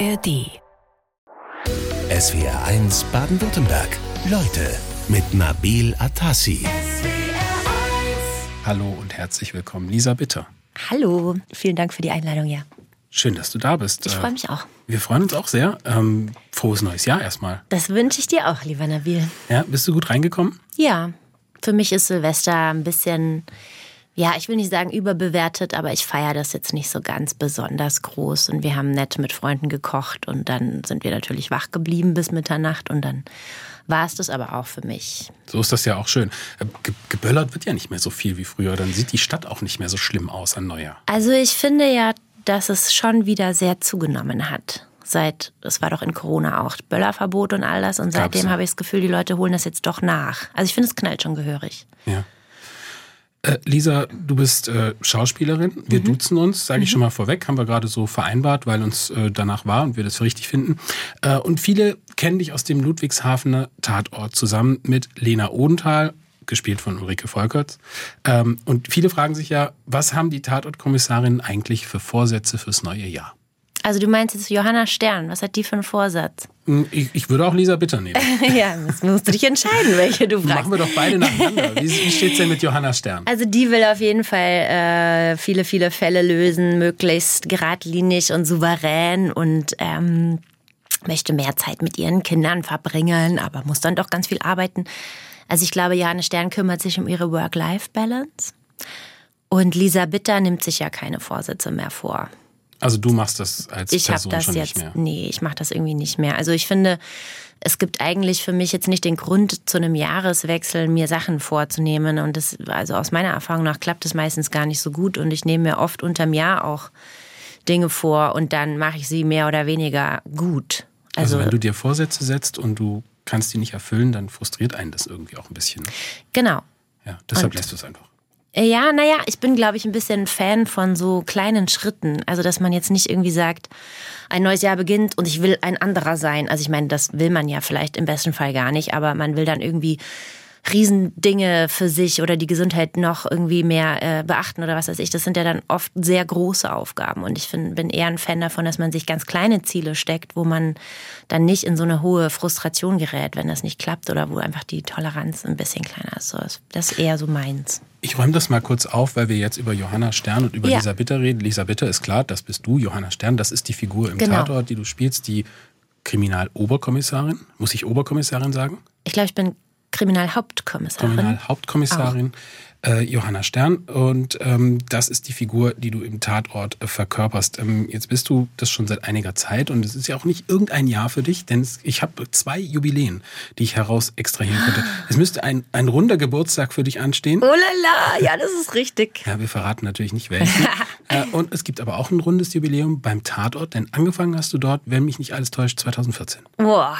ARD. SWR 1 Baden-Württemberg. Leute mit Nabil Atassi. Hallo und herzlich willkommen, Lisa Bitter. Hallo, vielen Dank für die Einladung, ja. Schön, dass du da bist. Ich Äh, freue mich auch. Wir freuen uns auch sehr. Ähm, frohes neues Jahr erstmal. Das wünsche ich dir auch, lieber Nabil. Ja, bist du gut reingekommen? Ja, für mich ist Silvester ein bisschen, ja, ich will nicht sagen überbewertet, aber ich feiere das jetzt nicht so ganz besonders groß. Und wir haben nett mit Freunden gekocht und dann sind wir natürlich wach geblieben bis Mitternacht und dann war es das aber auch für mich. So ist das ja auch schön. Äh, Ge geböllert wird ja nicht mehr so viel wie früher. Dann sieht die Stadt auch nicht mehr so schlimm aus an Neujahr. Also ich finde ja, dass es schon wieder sehr zugenommen hat. Seit, es war doch in Corona auch Böllerverbot und all das. Und seitdem habe ich das Gefühl, die Leute holen das jetzt doch nach. Also ich finde, es knallt schon gehörig. Ja. Äh, Lisa, du bist äh, Schauspielerin. Wir duzen uns, sage ich schon mal vorweg, haben wir gerade so vereinbart, weil uns äh, danach war und wir das für richtig finden. Äh, und viele kennen dich aus dem Ludwigshafener Tatort zusammen mit Lena Odenthal, gespielt von Ulrike Volkerts. Ähm, und viele fragen sich ja, was haben die Tatortkommissarinnen eigentlich für Vorsätze fürs neue Jahr? Also du meinst jetzt Johanna Stern, was hat die für einen Vorsatz? Hm, Ich, ich würde auch Lisa Bitter nehmen. ja, das musst du dich entscheiden, welche du fragst. Machen wir doch beide nacheinander. Wie, wie steht's denn mit Johanna Stern? Also die will auf jeden Fall äh, viele, viele Fälle lösen, möglichst geradlinig und souverän und ähm, möchte mehr Zeit mit ihren Kindern verbringen, aber muss dann doch ganz viel arbeiten. Also ich glaube, Johanna Stern kümmert sich um ihre Work-Life-Balance. Und Lisa Bitter nimmt sich ja keine Vorsätze mehr vor. Also du machst das als Ich Person das schon jetzt, nicht mehr. nee, ich mache das irgendwie nicht mehr. Also ich finde, es gibt eigentlich für mich jetzt nicht den Grund, zu einem Jahreswechsel mir Sachen vorzunehmen. Und das, also aus meiner Erfahrung nach klappt es meistens gar nicht so gut. Und ich nehme mir oft unterm Jahr auch Dinge vor und dann mache ich sie mehr oder weniger gut. Also, Also, wenn du dir Vorsätze setzt und du kannst die nicht erfüllen, dann frustriert einen das irgendwie auch ein bisschen. genau. Ja, deshalb Und- lässt du es einfach. Ja, naja, ich bin, glaube ich, ein bisschen Fan von so kleinen Schritten. Also, dass man jetzt nicht irgendwie sagt, ein neues Jahr beginnt und ich will ein anderer sein. Also, ich meine, das will man ja vielleicht im besten Fall gar nicht, aber man will dann irgendwie Riesendinge für sich oder die Gesundheit noch irgendwie mehr äh, beachten oder was weiß ich. Das sind ja dann oft sehr große Aufgaben. Und ich find, bin eher ein Fan davon, dass man sich ganz kleine Ziele steckt, wo man dann nicht in so eine hohe Frustration gerät, wenn das nicht klappt oder wo einfach die Toleranz ein bisschen kleiner ist. So, das ist eher so meins. Ich räume das mal kurz auf, weil wir jetzt über Johanna Stern und über Ja. Lisa Bitter reden. Lisa Bitter ist klar, das bist du, Johanna Stern, das ist die Figur im Genau. Tatort, die du spielst, die Kriminaloberkommissarin. Muss ich Oberkommissarin sagen? Ich glaube, ich bin Kriminalhauptkommissarin. Kriminalhauptkommissarin äh, Johanna Stern. Und ähm, das ist die Figur, die du im Tatort äh, verkörperst. Ähm, jetzt bist du das schon seit einiger Zeit und es ist ja auch nicht irgendein Jahr für dich, denn es, ich habe zwei Jubiläen, die ich heraus extrahieren konnte. Es müsste ein, ein runder Geburtstag für dich anstehen. Oh la la, ja, das ist richtig. Ja, wir verraten natürlich nicht welchen. äh, und es gibt aber auch ein rundes Jubiläum beim Tatort, denn angefangen hast du dort, wenn mich nicht alles täuscht, 2014. Boah,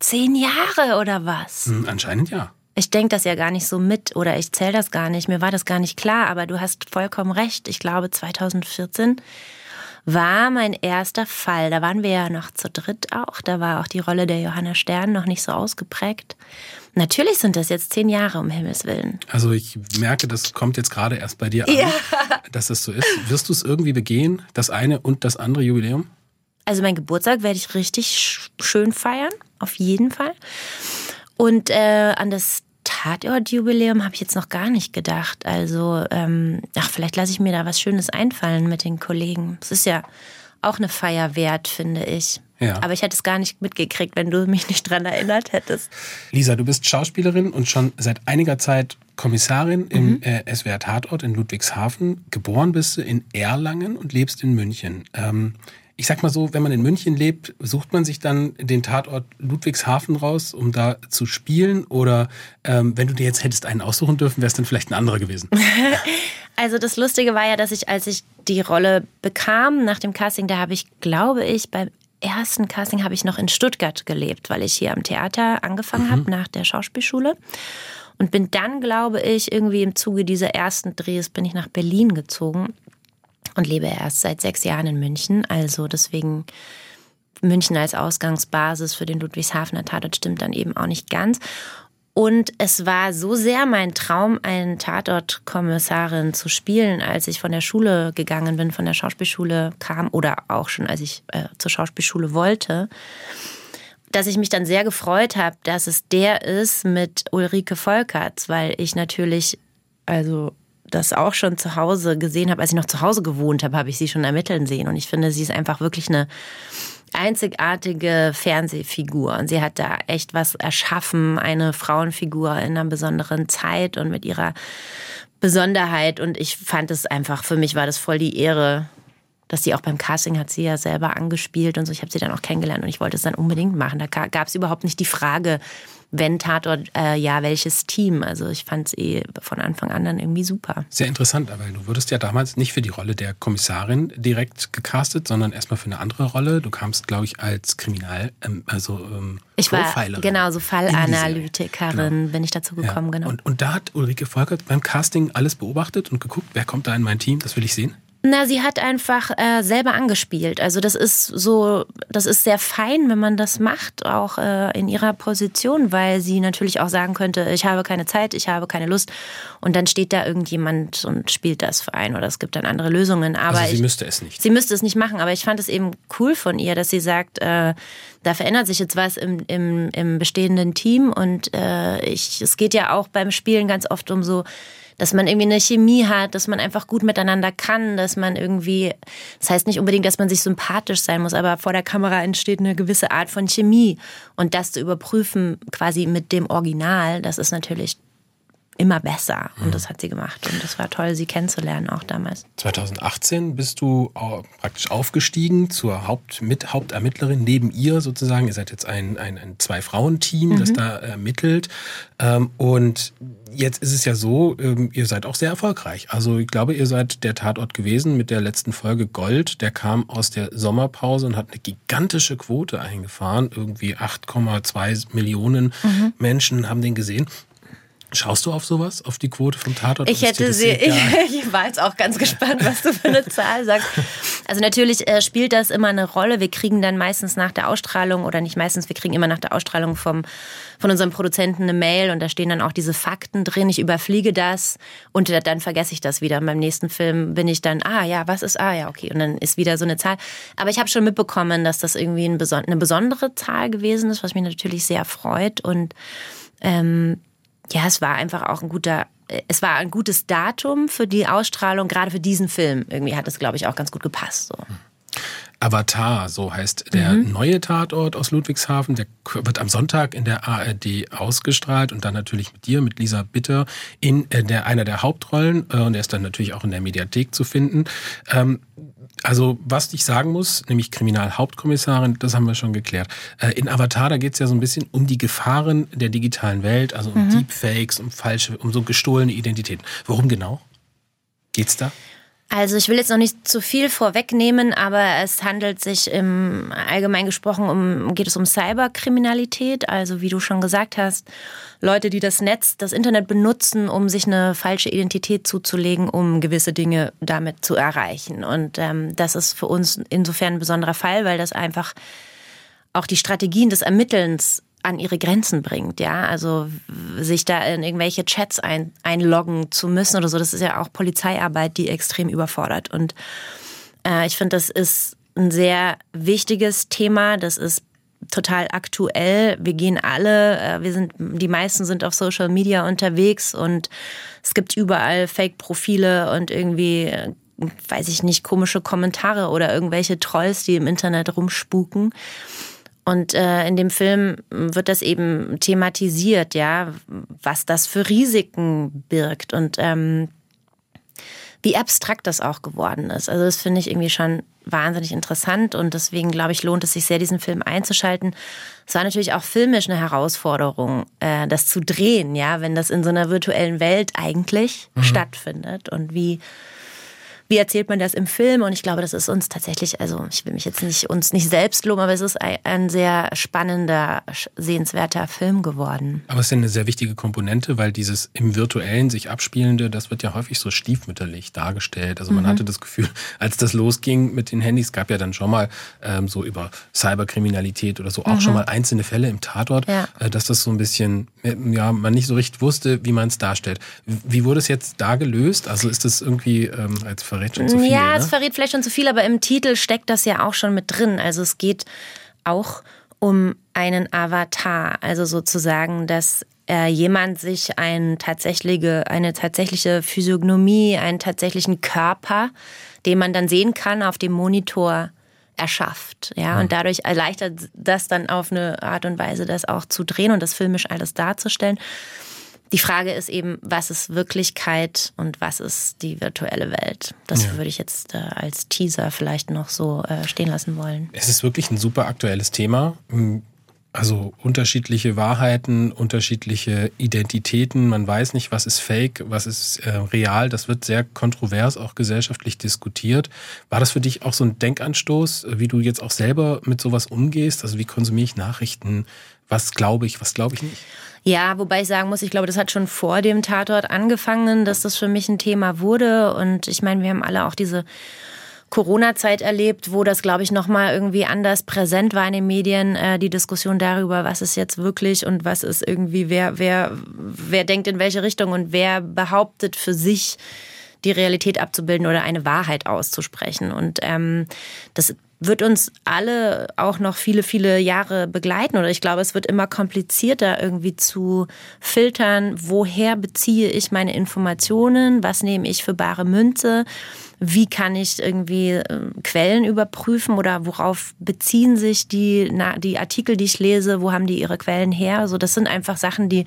zehn Jahre oder was? Hm, anscheinend ja. Ich denke das ja gar nicht so mit oder ich zähle das gar nicht. Mir war das gar nicht klar, aber du hast vollkommen recht. Ich glaube, 2014 war mein erster Fall. Da waren wir ja noch zu dritt auch. Da war auch die Rolle der Johanna Stern noch nicht so ausgeprägt. Natürlich sind das jetzt zehn Jahre, um Himmels Willen. Also ich merke, das kommt jetzt gerade erst bei dir an, dass das so ist. Wirst du es irgendwie begehen, das eine und das andere Jubiläum? Also mein Geburtstag werde ich richtig sch- schön feiern, auf jeden Fall. Und äh, an das Tatortjubiläum habe ich jetzt noch gar nicht gedacht. Also, ähm, ach, vielleicht lasse ich mir da was Schönes einfallen mit den Kollegen. Es ist ja auch eine Feier wert, finde ich. Ja. Aber ich hätte es gar nicht mitgekriegt, wenn du mich nicht dran erinnert hättest. Lisa, du bist Schauspielerin und schon seit einiger Zeit Kommissarin im äh, SWR Tatort in Ludwigshafen. Geboren bist du in Erlangen und lebst in München. Ähm, ich sag mal so, wenn man in München lebt, sucht man sich dann den Tatort Ludwigshafen raus, um da zu spielen? Oder ähm, wenn du dir jetzt hättest einen aussuchen dürfen, wäre es dann vielleicht ein anderer gewesen? Also das Lustige war ja, dass ich, als ich die Rolle bekam nach dem Casting, da habe ich, glaube ich, beim ersten Casting habe ich noch in Stuttgart gelebt, weil ich hier am Theater angefangen habe nach der Schauspielschule. Und bin dann, glaube ich, irgendwie im Zuge dieser ersten Drehs bin ich nach Berlin gezogen und lebe erst seit sechs Jahren in München. Also deswegen München als Ausgangsbasis für den Ludwigshafener Tatort stimmt dann eben auch nicht ganz. Und es war so sehr mein Traum, eine Tatortkommissarin zu spielen, als ich von der Schule gegangen bin, von der Schauspielschule kam oder auch schon als ich äh, zur Schauspielschule wollte, dass ich mich dann sehr gefreut habe, dass es der ist mit Ulrike Volkerts, weil ich natürlich, also das auch schon zu Hause gesehen habe, als ich noch zu Hause gewohnt habe, habe ich sie schon ermitteln sehen. Und ich finde, sie ist einfach wirklich eine einzigartige Fernsehfigur. Und sie hat da echt was erschaffen, eine Frauenfigur in einer besonderen Zeit und mit ihrer Besonderheit. Und ich fand es einfach, für mich war das voll die Ehre, dass sie auch beim Casting hat sie ja selber angespielt und so. Ich habe sie dann auch kennengelernt und ich wollte es dann unbedingt machen. Da gab es überhaupt nicht die Frage, wenn Tatort, äh, ja, welches Team. Also ich fand es eh von Anfang an dann irgendwie super. Sehr interessant, weil du wurdest ja damals nicht für die Rolle der Kommissarin direkt gecastet, sondern erstmal für eine andere Rolle. Du kamst, glaube ich, als Kriminal, ähm, also ähm, ich war genau so Fallanalytikerin, genau. bin ich dazu gekommen, ja. genau. Und, und da hat Ulrike Volkert beim Casting alles beobachtet und geguckt, wer kommt da in mein Team, das will ich sehen. Na, sie hat einfach äh, selber angespielt. Also das ist so, das ist sehr fein, wenn man das macht, auch äh, in ihrer Position, weil sie natürlich auch sagen könnte, ich habe keine Zeit, ich habe keine Lust. Und dann steht da irgendjemand und spielt das für einen oder es gibt dann andere Lösungen. Aber also sie ich, müsste es nicht. Sie müsste es nicht machen, aber ich fand es eben cool von ihr, dass sie sagt, äh, da verändert sich jetzt was im, im, im bestehenden Team und äh, ich, es geht ja auch beim Spielen ganz oft um so dass man irgendwie eine Chemie hat, dass man einfach gut miteinander kann, dass man irgendwie, das heißt nicht unbedingt, dass man sich sympathisch sein muss, aber vor der Kamera entsteht eine gewisse Art von Chemie. Und das zu überprüfen quasi mit dem Original, das ist natürlich immer besser. Und das hat sie gemacht. Und das war toll, sie kennenzulernen auch damals. 2018 bist du praktisch aufgestiegen zur Haupt, mit Hauptermittlerin neben ihr sozusagen. Ihr seid jetzt ein, ein, ein Zwei-Frauen-Team, mhm. das da ermittelt. Ähm, und jetzt ist es ja so, ähm, ihr seid auch sehr erfolgreich. Also ich glaube, ihr seid der Tatort gewesen mit der letzten Folge Gold. Der kam aus der Sommerpause und hat eine gigantische Quote eingefahren. Irgendwie 8,2 Millionen mhm. Menschen haben den gesehen. Schaust du auf sowas, auf die Quote vom Tatort? Ich hätte sie, ich, ich, war jetzt auch ganz gespannt, was du für eine Zahl sagst. Also natürlich äh, spielt das immer eine Rolle. Wir kriegen dann meistens nach der Ausstrahlung oder nicht meistens, wir kriegen immer nach der Ausstrahlung vom, von unserem Produzenten eine Mail und da stehen dann auch diese Fakten drin. Ich überfliege das und dann vergesse ich das wieder. Und beim nächsten Film bin ich dann, ah ja, was ist, ah ja, okay. Und dann ist wieder so eine Zahl. Aber ich habe schon mitbekommen, dass das irgendwie eine besondere Zahl gewesen ist, was mich natürlich sehr freut und ähm, ja, es war einfach auch ein guter, es war ein gutes Datum für die Ausstrahlung, gerade für diesen Film. Irgendwie hat es, glaube ich, auch ganz gut gepasst. So. Avatar, so heißt der mhm. neue Tatort aus Ludwigshafen. Der wird am Sonntag in der ARD ausgestrahlt und dann natürlich mit dir, mit Lisa Bitter, in äh, der, einer der Hauptrollen. Äh, und er ist dann natürlich auch in der Mediathek zu finden. Ähm, also was ich sagen muss, nämlich Kriminalhauptkommissarin, das haben wir schon geklärt. Äh, in Avatar, da geht es ja so ein bisschen um die Gefahren der digitalen Welt, also um mhm. Deepfakes, um falsche, um so gestohlene Identitäten. Worum genau geht's da? Also ich will jetzt noch nicht zu viel vorwegnehmen, aber es handelt sich im allgemein gesprochen um geht es um Cyberkriminalität, also wie du schon gesagt hast, Leute, die das Netz, das Internet benutzen, um sich eine falsche Identität zuzulegen, um gewisse Dinge damit zu erreichen. Und ähm, das ist für uns insofern ein besonderer Fall, weil das einfach auch die Strategien des Ermittelns an ihre Grenzen bringt, ja. Also sich da in irgendwelche Chats ein, einloggen zu müssen oder so, das ist ja auch Polizeiarbeit, die extrem überfordert. Und äh, ich finde, das ist ein sehr wichtiges Thema. Das ist total aktuell. Wir gehen alle, äh, wir sind, die meisten sind auf Social Media unterwegs und es gibt überall Fake-Profile und irgendwie, weiß ich nicht, komische Kommentare oder irgendwelche Trolls, die im Internet rumspuken. Und äh, in dem Film wird das eben thematisiert, ja, was das für Risiken birgt und ähm, wie abstrakt das auch geworden ist. Also das finde ich irgendwie schon wahnsinnig interessant und deswegen glaube ich, lohnt es sich sehr, diesen Film einzuschalten. Es war natürlich auch filmisch eine Herausforderung, äh, das zu drehen, ja, wenn das in so einer virtuellen Welt eigentlich mhm. stattfindet und wie wie erzählt man das im Film? Und ich glaube, das ist uns tatsächlich, also ich will mich jetzt nicht uns nicht selbst loben, aber es ist ein, ein sehr spannender, sehenswerter Film geworden. Aber es ist ja eine sehr wichtige Komponente, weil dieses im virtuellen sich abspielende, das wird ja häufig so stiefmütterlich dargestellt. Also man mhm. hatte das Gefühl, als das losging mit den Handys, gab ja dann schon mal ähm, so über Cyberkriminalität oder so auch mhm. schon mal einzelne Fälle im Tatort, ja. äh, dass das so ein bisschen, äh, ja, man nicht so richtig wusste, wie man es darstellt. Wie wurde es jetzt da gelöst? Also ist das irgendwie ähm, als Ver verrät schon zu viel. Ja, ne? es verrät vielleicht schon zu viel, aber im Titel steckt das ja auch schon mit drin. Also es geht auch um einen Avatar, also sozusagen, dass äh, jemand sich ein tatsächliche, eine tatsächliche Physiognomie, einen tatsächlichen Körper, den man dann sehen kann auf dem Monitor, erschafft. Ja, und dadurch erleichtert das dann auf eine Art und Weise, das auch zu drehen und das filmisch alles darzustellen. Die Frage ist eben, was ist Wirklichkeit und was ist die virtuelle Welt? Das ja. würde ich jetzt äh, als Teaser vielleicht noch so äh, stehen lassen wollen. Es ist wirklich ein super aktuelles Thema. Hm, also unterschiedliche Wahrheiten, unterschiedliche Identitäten. Man weiß nicht, was ist fake, was ist äh, real. Das wird sehr kontrovers auch gesellschaftlich diskutiert. War das für dich auch so ein Denkanstoß, wie du jetzt auch selber mit sowas umgehst? Also wie konsumiere ich Nachrichten? Was glaube ich, was glaube ich nicht? Ja, wobei ich sagen muss, ich glaube, das hat schon vor dem Tatort angefangen, dass das für mich ein Thema wurde. Und ich meine, wir haben alle auch diese Corona-Zeit erlebt, wo das, glaube ich, nochmal irgendwie anders präsent war in den Medien, äh, die Diskussion darüber, was ist jetzt wirklich und was ist irgendwie, wer, wer, wer denkt in welche Richtung und wer behauptet für sich, die Realität abzubilden oder eine Wahrheit auszusprechen. Und ähm, das wird uns alle auch noch viele, viele Jahre begleiten. Oder ich glaube, es wird immer komplizierter irgendwie zu filtern, woher beziehe ich meine Informationen, was nehme ich für bare Münze, wie kann ich irgendwie äh, Quellen überprüfen oder worauf beziehen sich die, na, die Artikel, die ich lese, wo haben die ihre Quellen her. Also das sind einfach Sachen, die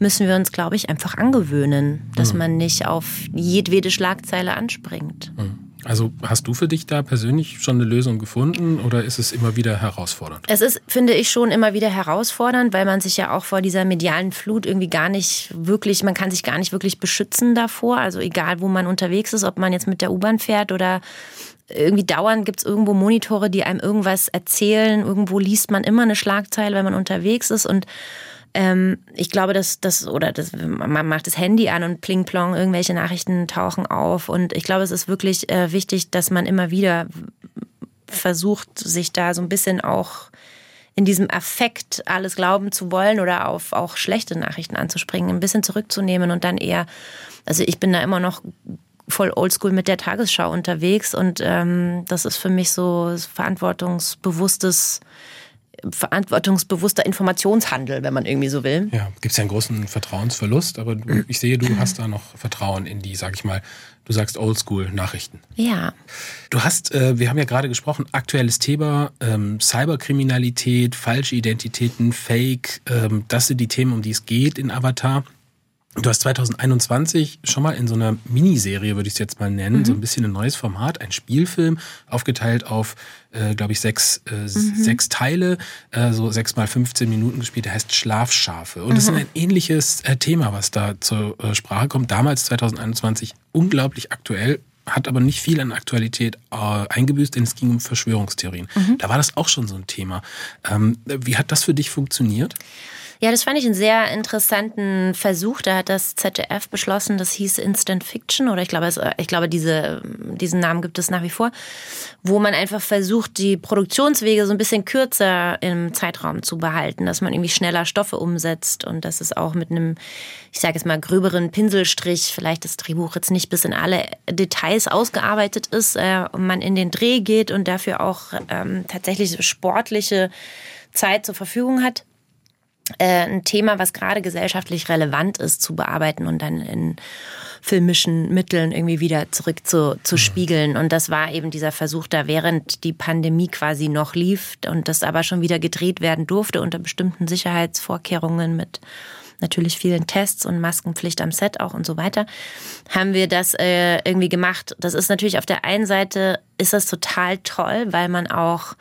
müssen wir uns, glaube ich, einfach angewöhnen, dass mhm. man nicht auf jedwede Schlagzeile anspringt. Mhm. Also hast du für dich da persönlich schon eine Lösung gefunden oder ist es immer wieder herausfordernd? Es ist, finde ich, schon immer wieder herausfordernd, weil man sich ja auch vor dieser medialen Flut irgendwie gar nicht wirklich, man kann sich gar nicht wirklich beschützen davor. Also egal, wo man unterwegs ist, ob man jetzt mit der U-Bahn fährt oder irgendwie dauernd gibt es irgendwo Monitore, die einem irgendwas erzählen. Irgendwo liest man immer eine Schlagzeile, wenn man unterwegs ist und ähm, ich glaube, dass das, oder das, man macht das Handy an und pling plong, irgendwelche Nachrichten tauchen auf. Und ich glaube, es ist wirklich äh, wichtig, dass man immer wieder versucht, sich da so ein bisschen auch in diesem Affekt alles glauben zu wollen oder auf auch schlechte Nachrichten anzuspringen, ein bisschen zurückzunehmen und dann eher, also ich bin da immer noch voll oldschool mit der Tagesschau unterwegs und ähm, das ist für mich so verantwortungsbewusstes verantwortungsbewusster Informationshandel, wenn man irgendwie so will. Ja, gibt es ja einen großen Vertrauensverlust, aber ich sehe, du hast da noch Vertrauen in die, sag ich mal, du sagst Oldschool-Nachrichten. Ja. Du hast, äh, wir haben ja gerade gesprochen, aktuelles Thema, ähm, Cyberkriminalität, falsche Identitäten, Fake, ähm, das sind die Themen, um die es geht in Avatar. Du hast 2021 schon mal in so einer Miniserie, würde ich es jetzt mal nennen, mhm. so ein bisschen ein neues Format, ein Spielfilm, aufgeteilt auf, äh, glaube ich, sechs, äh, mhm. sechs Teile, äh, so sechs mal 15 Minuten gespielt, der heißt Schlafschafe. Und mhm. das ist ein ähnliches äh, Thema, was da zur äh, Sprache kommt. Damals, 2021, unglaublich aktuell, hat aber nicht viel an Aktualität äh, eingebüßt, denn es ging um Verschwörungstheorien. Mhm. Da war das auch schon so ein Thema. Ähm, wie hat das für dich funktioniert? Ja, das fand ich einen sehr interessanten Versuch. Da hat das ZDF beschlossen, das hieß Instant Fiction oder ich glaube, ich glaube diese, diesen Namen gibt es nach wie vor, wo man einfach versucht, die Produktionswege so ein bisschen kürzer im Zeitraum zu behalten, dass man irgendwie schneller Stoffe umsetzt und dass es auch mit einem, ich sage jetzt mal, gröberen Pinselstrich, vielleicht das Drehbuch jetzt nicht bis in alle Details ausgearbeitet ist, äh, und man in den Dreh geht und dafür auch ähm, tatsächlich sportliche Zeit zur Verfügung hat ein Thema, was gerade gesellschaftlich relevant ist, zu bearbeiten und dann in filmischen Mitteln irgendwie wieder zurück zu, zu mhm. spiegeln. Und das war eben dieser Versuch da, während die Pandemie quasi noch lief und das aber schon wieder gedreht werden durfte unter bestimmten Sicherheitsvorkehrungen mit natürlich vielen Tests und Maskenpflicht am Set auch und so weiter, haben wir das äh, irgendwie gemacht. Das ist natürlich auf der einen Seite ist das total toll, weil man auch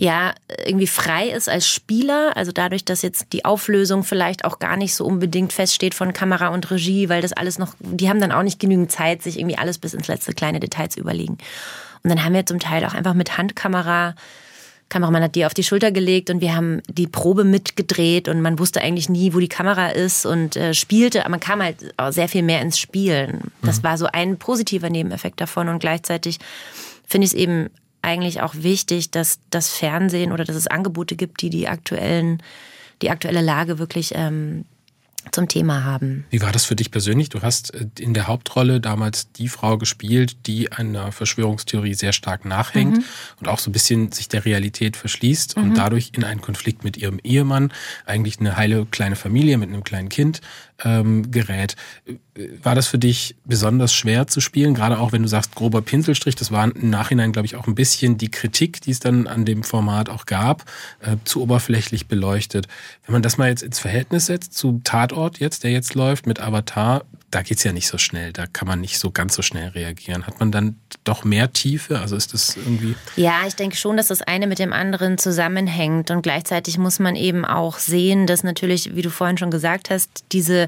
ja, irgendwie frei ist als Spieler. Also dadurch, dass jetzt die Auflösung vielleicht auch gar nicht so unbedingt feststeht von Kamera und Regie, weil das alles noch, die haben dann auch nicht genügend Zeit, sich irgendwie alles bis ins letzte kleine Detail zu überlegen. Und dann haben wir zum Teil auch einfach mit Handkamera Kameramann hat die auf die Schulter gelegt und wir haben die Probe mitgedreht und man wusste eigentlich nie, wo die Kamera ist und äh, spielte, aber man kam halt auch sehr viel mehr ins Spielen. Das mhm. war so ein positiver Nebeneffekt davon und gleichzeitig finde ich es eben eigentlich auch wichtig, dass das Fernsehen oder dass es Angebote gibt, die die aktuellen, die aktuelle Lage wirklich ähm, zum Thema haben. Wie war das für dich persönlich? Du hast äh, in der Hauptrolle damals die Frau gespielt, die einer Verschwörungstheorie sehr stark nachhängt mhm. und auch so ein bisschen sich der Realität verschließt mhm. und dadurch in einen Konflikt mit ihrem Ehemann, eigentlich eine heile kleine Familie mit einem kleinen Kind, ähm, gerät. War das für dich besonders schwer zu spielen? Gerade auch wenn du sagst, grober Pinselstrich, das war im Nachhinein, glaube ich, auch ein bisschen die Kritik, die es dann an dem Format auch gab, äh, zu oberflächlich beleuchtet. Wenn man das mal jetzt ins Verhältnis setzt zu Tatort jetzt, der jetzt läuft mit Avatar, da geht's ja nicht so schnell, da kann man nicht so ganz so schnell reagieren. Hat man dann doch mehr Tiefe? Also ist das irgendwie. Ja, ich denke schon, dass das eine mit dem anderen zusammenhängt. Und gleichzeitig muss man eben auch sehen, dass natürlich, wie du vorhin schon gesagt hast, diese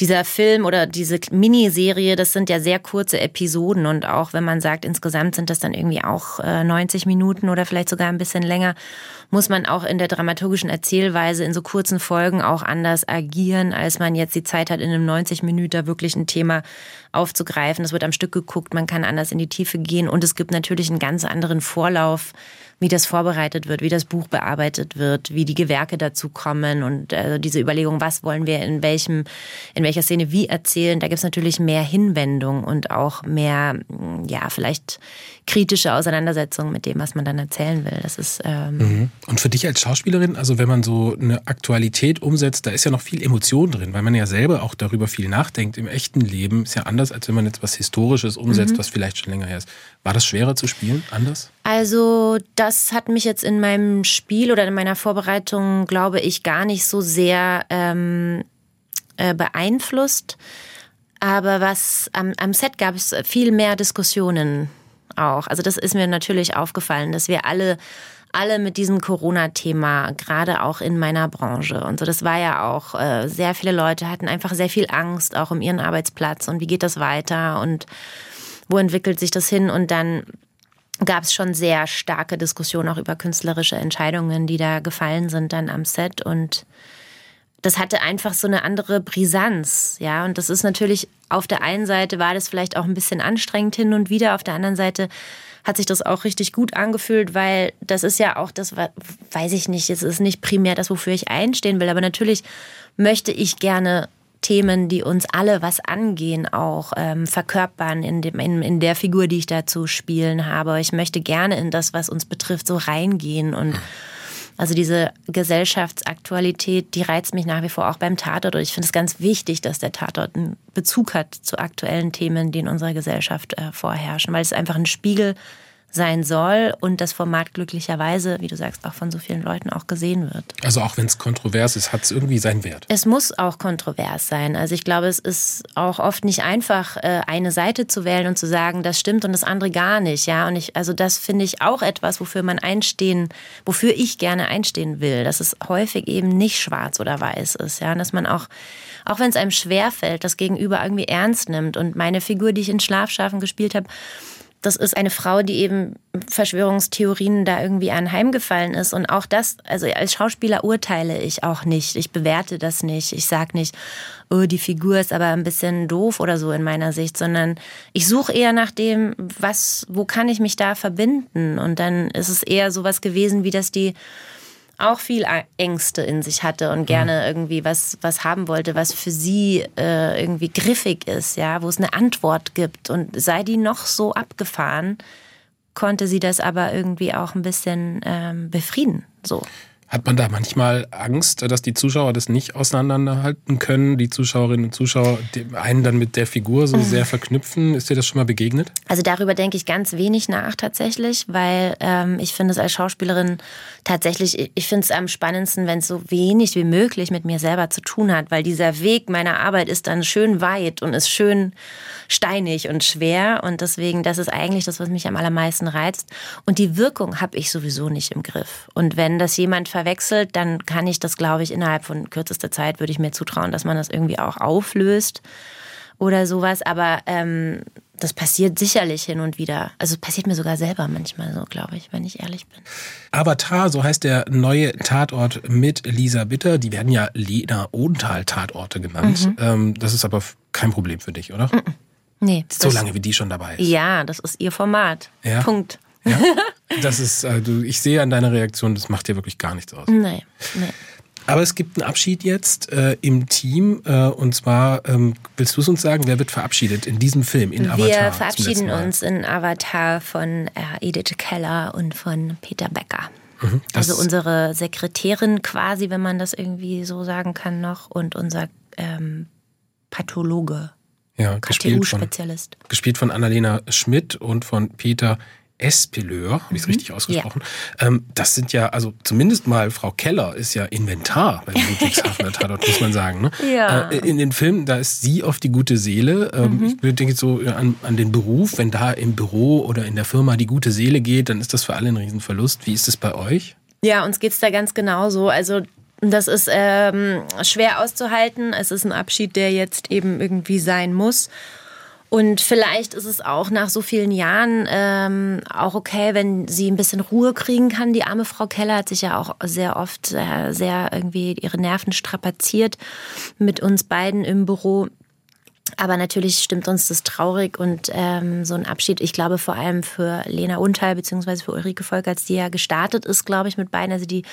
dieser Film oder diese Miniserie, das sind ja sehr kurze Episoden und auch wenn man sagt, insgesamt sind das dann irgendwie auch 90 äh, Minuten oder vielleicht sogar ein bisschen länger, muss man auch in der dramaturgischen Erzählweise in so kurzen Folgen auch anders agieren, als man jetzt die Zeit hat, in einem 90 Minuten wirklich ein Thema aufzugreifen. Das wird am Stück geguckt, man kann anders in die Tiefe gehen und es gibt natürlich einen ganz anderen Vorlauf wie das vorbereitet wird, wie das Buch bearbeitet wird, wie die Gewerke dazu kommen und äh, diese Überlegung, was wollen wir in welchem, in welcher Szene wie erzählen, da gibt es natürlich mehr Hinwendung und auch mehr, ja, vielleicht kritische Auseinandersetzung mit dem, was man dann erzählen will. Das ist ähm mhm. und für dich als Schauspielerin, also wenn man so eine Aktualität umsetzt, da ist ja noch viel Emotion drin, weil man ja selber auch darüber viel nachdenkt. Im echten Leben ist ja anders, als wenn man jetzt was Historisches umsetzt, mhm. was vielleicht schon länger her ist. War das schwerer zu spielen? Anders? Also das hat mich jetzt in meinem Spiel oder in meiner Vorbereitung, glaube ich, gar nicht so sehr ähm, äh, beeinflusst. Aber was am, am Set gab es viel mehr Diskussionen auch. Also das ist mir natürlich aufgefallen, dass wir alle alle mit diesem Corona-Thema, gerade auch in meiner Branche. Und so, das war ja auch, äh, sehr viele Leute hatten einfach sehr viel Angst, auch um ihren Arbeitsplatz und wie geht das weiter und wo entwickelt sich das hin? Und dann gab es schon sehr starke Diskussionen auch über künstlerische Entscheidungen, die da gefallen sind dann am Set. Und das hatte einfach so eine andere Brisanz, ja. Und das ist natürlich auf der einen Seite war das vielleicht auch ein bisschen anstrengend hin und wieder, auf der anderen Seite hat sich das auch richtig gut angefühlt, weil das ist ja auch das, weiß ich nicht, es ist nicht primär das, wofür ich einstehen will, aber natürlich möchte ich gerne Themen, die uns alle was angehen, auch ähm, verkörpern in, dem, in, in der Figur, die ich da zu spielen habe. Ich möchte gerne in das, was uns betrifft, so reingehen und also diese Gesellschaftsaktualität, die reizt mich nach wie vor auch beim Tatort. Und ich finde es ganz wichtig, dass der Tatort einen Bezug hat zu aktuellen Themen, die in unserer Gesellschaft äh, vorherrschen, weil es einfach ein Spiegel sein soll und das Format glücklicherweise, wie du sagst, auch von so vielen Leuten auch gesehen wird. Also auch wenn es kontrovers ist, hat es irgendwie seinen Wert. Es muss auch kontrovers sein. Also ich glaube, es ist auch oft nicht einfach, äh, eine Seite zu wählen und zu sagen, das stimmt und das andere gar nicht. Ja, und ich, also das finde ich auch etwas, wofür man einstehen, wofür ich gerne einstehen will, dass es häufig eben nicht schwarz oder weiß ist. Ja, und dass man auch auch wenn es einem schwerfällt, das Gegenüber irgendwie ernst nimmt. Und meine Figur, die ich in Schlafschafen gespielt habe, das ist eine Frau, die eben Verschwörungstheorien da irgendwie anheimgefallen ist. Und auch das, also als Schauspieler urteile ich auch nicht. Ich bewerte das nicht. Ich sage nicht, oh, die Figur ist aber ein bisschen doof oder so in meiner Sicht, sondern ich suche eher nach dem, was, wo kann ich mich da verbinden? Und dann ist es eher sowas gewesen, wie dass die auch viel Ängste in sich hatte und gerne mhm. irgendwie was, was haben wollte, was für sie äh, irgendwie griffig ist, ja, wo es eine Antwort gibt. Und sei die noch so abgefahren, konnte sie das aber irgendwie auch ein bisschen ähm, befrieden. So. Hat man da manchmal Angst, dass die Zuschauer das nicht auseinanderhalten können, die Zuschauerinnen und Zuschauer einen dann mit der Figur so sehr verknüpfen? Ist dir das schon mal begegnet? Also darüber denke ich ganz wenig nach tatsächlich, weil ähm, ich finde es als Schauspielerin tatsächlich, ich finde es am spannendsten, wenn es so wenig wie möglich mit mir selber zu tun hat, weil dieser Weg meiner Arbeit ist dann schön weit und ist schön steinig und schwer und deswegen, das ist eigentlich das, was mich am allermeisten reizt. Und die Wirkung habe ich sowieso nicht im Griff. Und wenn das jemand verwechselt, dann kann ich das, glaube ich, innerhalb von kürzester Zeit würde ich mir zutrauen, dass man das irgendwie auch auflöst oder sowas. Aber ähm, das passiert sicherlich hin und wieder. Also es passiert mir sogar selber manchmal so, glaube ich, wenn ich ehrlich bin. Avatar, so heißt der neue Tatort mit Lisa Bitter. Die werden ja Lena Odenthal Tatorte genannt. Mhm. Ähm, das ist aber kein Problem für dich, oder? Mhm. Nee. So lange wie die schon dabei ist. Ja, das ist ihr Format. Ja? Punkt. Ja? Das ist, du, ich sehe an deiner Reaktion, das macht dir wirklich gar nichts aus. Nee, nee. Aber es gibt einen Abschied jetzt äh, im Team äh, und zwar ähm, willst du es uns sagen, wer wird verabschiedet in diesem Film in Avatar? Wir verabschieden uns in Avatar von äh, Edith Keller und von Peter Becker. Mhm, also unsere Sekretärin quasi, wenn man das irgendwie so sagen kann noch und unser ähm, Pathologe. Ja, gespielt von, gespielt von Annalena Schmidt und von Peter Espeleur, habe ich es mhm. richtig ausgesprochen. Ja. Ähm, das sind ja, also zumindest mal Frau Keller ist ja Inventar beim Ludwigshafener Tatort, muss man sagen. Ne? Ja. Äh, in den Filmen, da ist sie oft die gute Seele. Ähm, mhm. Ich denke so an, an den Beruf, wenn da im Büro oder in der Firma die gute Seele geht, dann ist das für alle ein Riesenverlust. Wie ist es bei euch? Ja, uns geht es da ganz genauso. Also das ist ähm, schwer auszuhalten. Es ist ein Abschied, der jetzt eben irgendwie sein muss. Und vielleicht ist es auch nach so vielen Jahren ähm, auch okay, wenn sie ein bisschen Ruhe kriegen kann. Die arme Frau Keller hat sich ja auch sehr oft sehr, sehr irgendwie ihre Nerven strapaziert mit uns beiden im Büro. Aber natürlich stimmt uns das traurig und ähm, so ein Abschied, ich glaube vor allem für Lena Unteil beziehungsweise für Ulrike Volkerts, die ja gestartet ist, glaube ich, mit beiden. Also die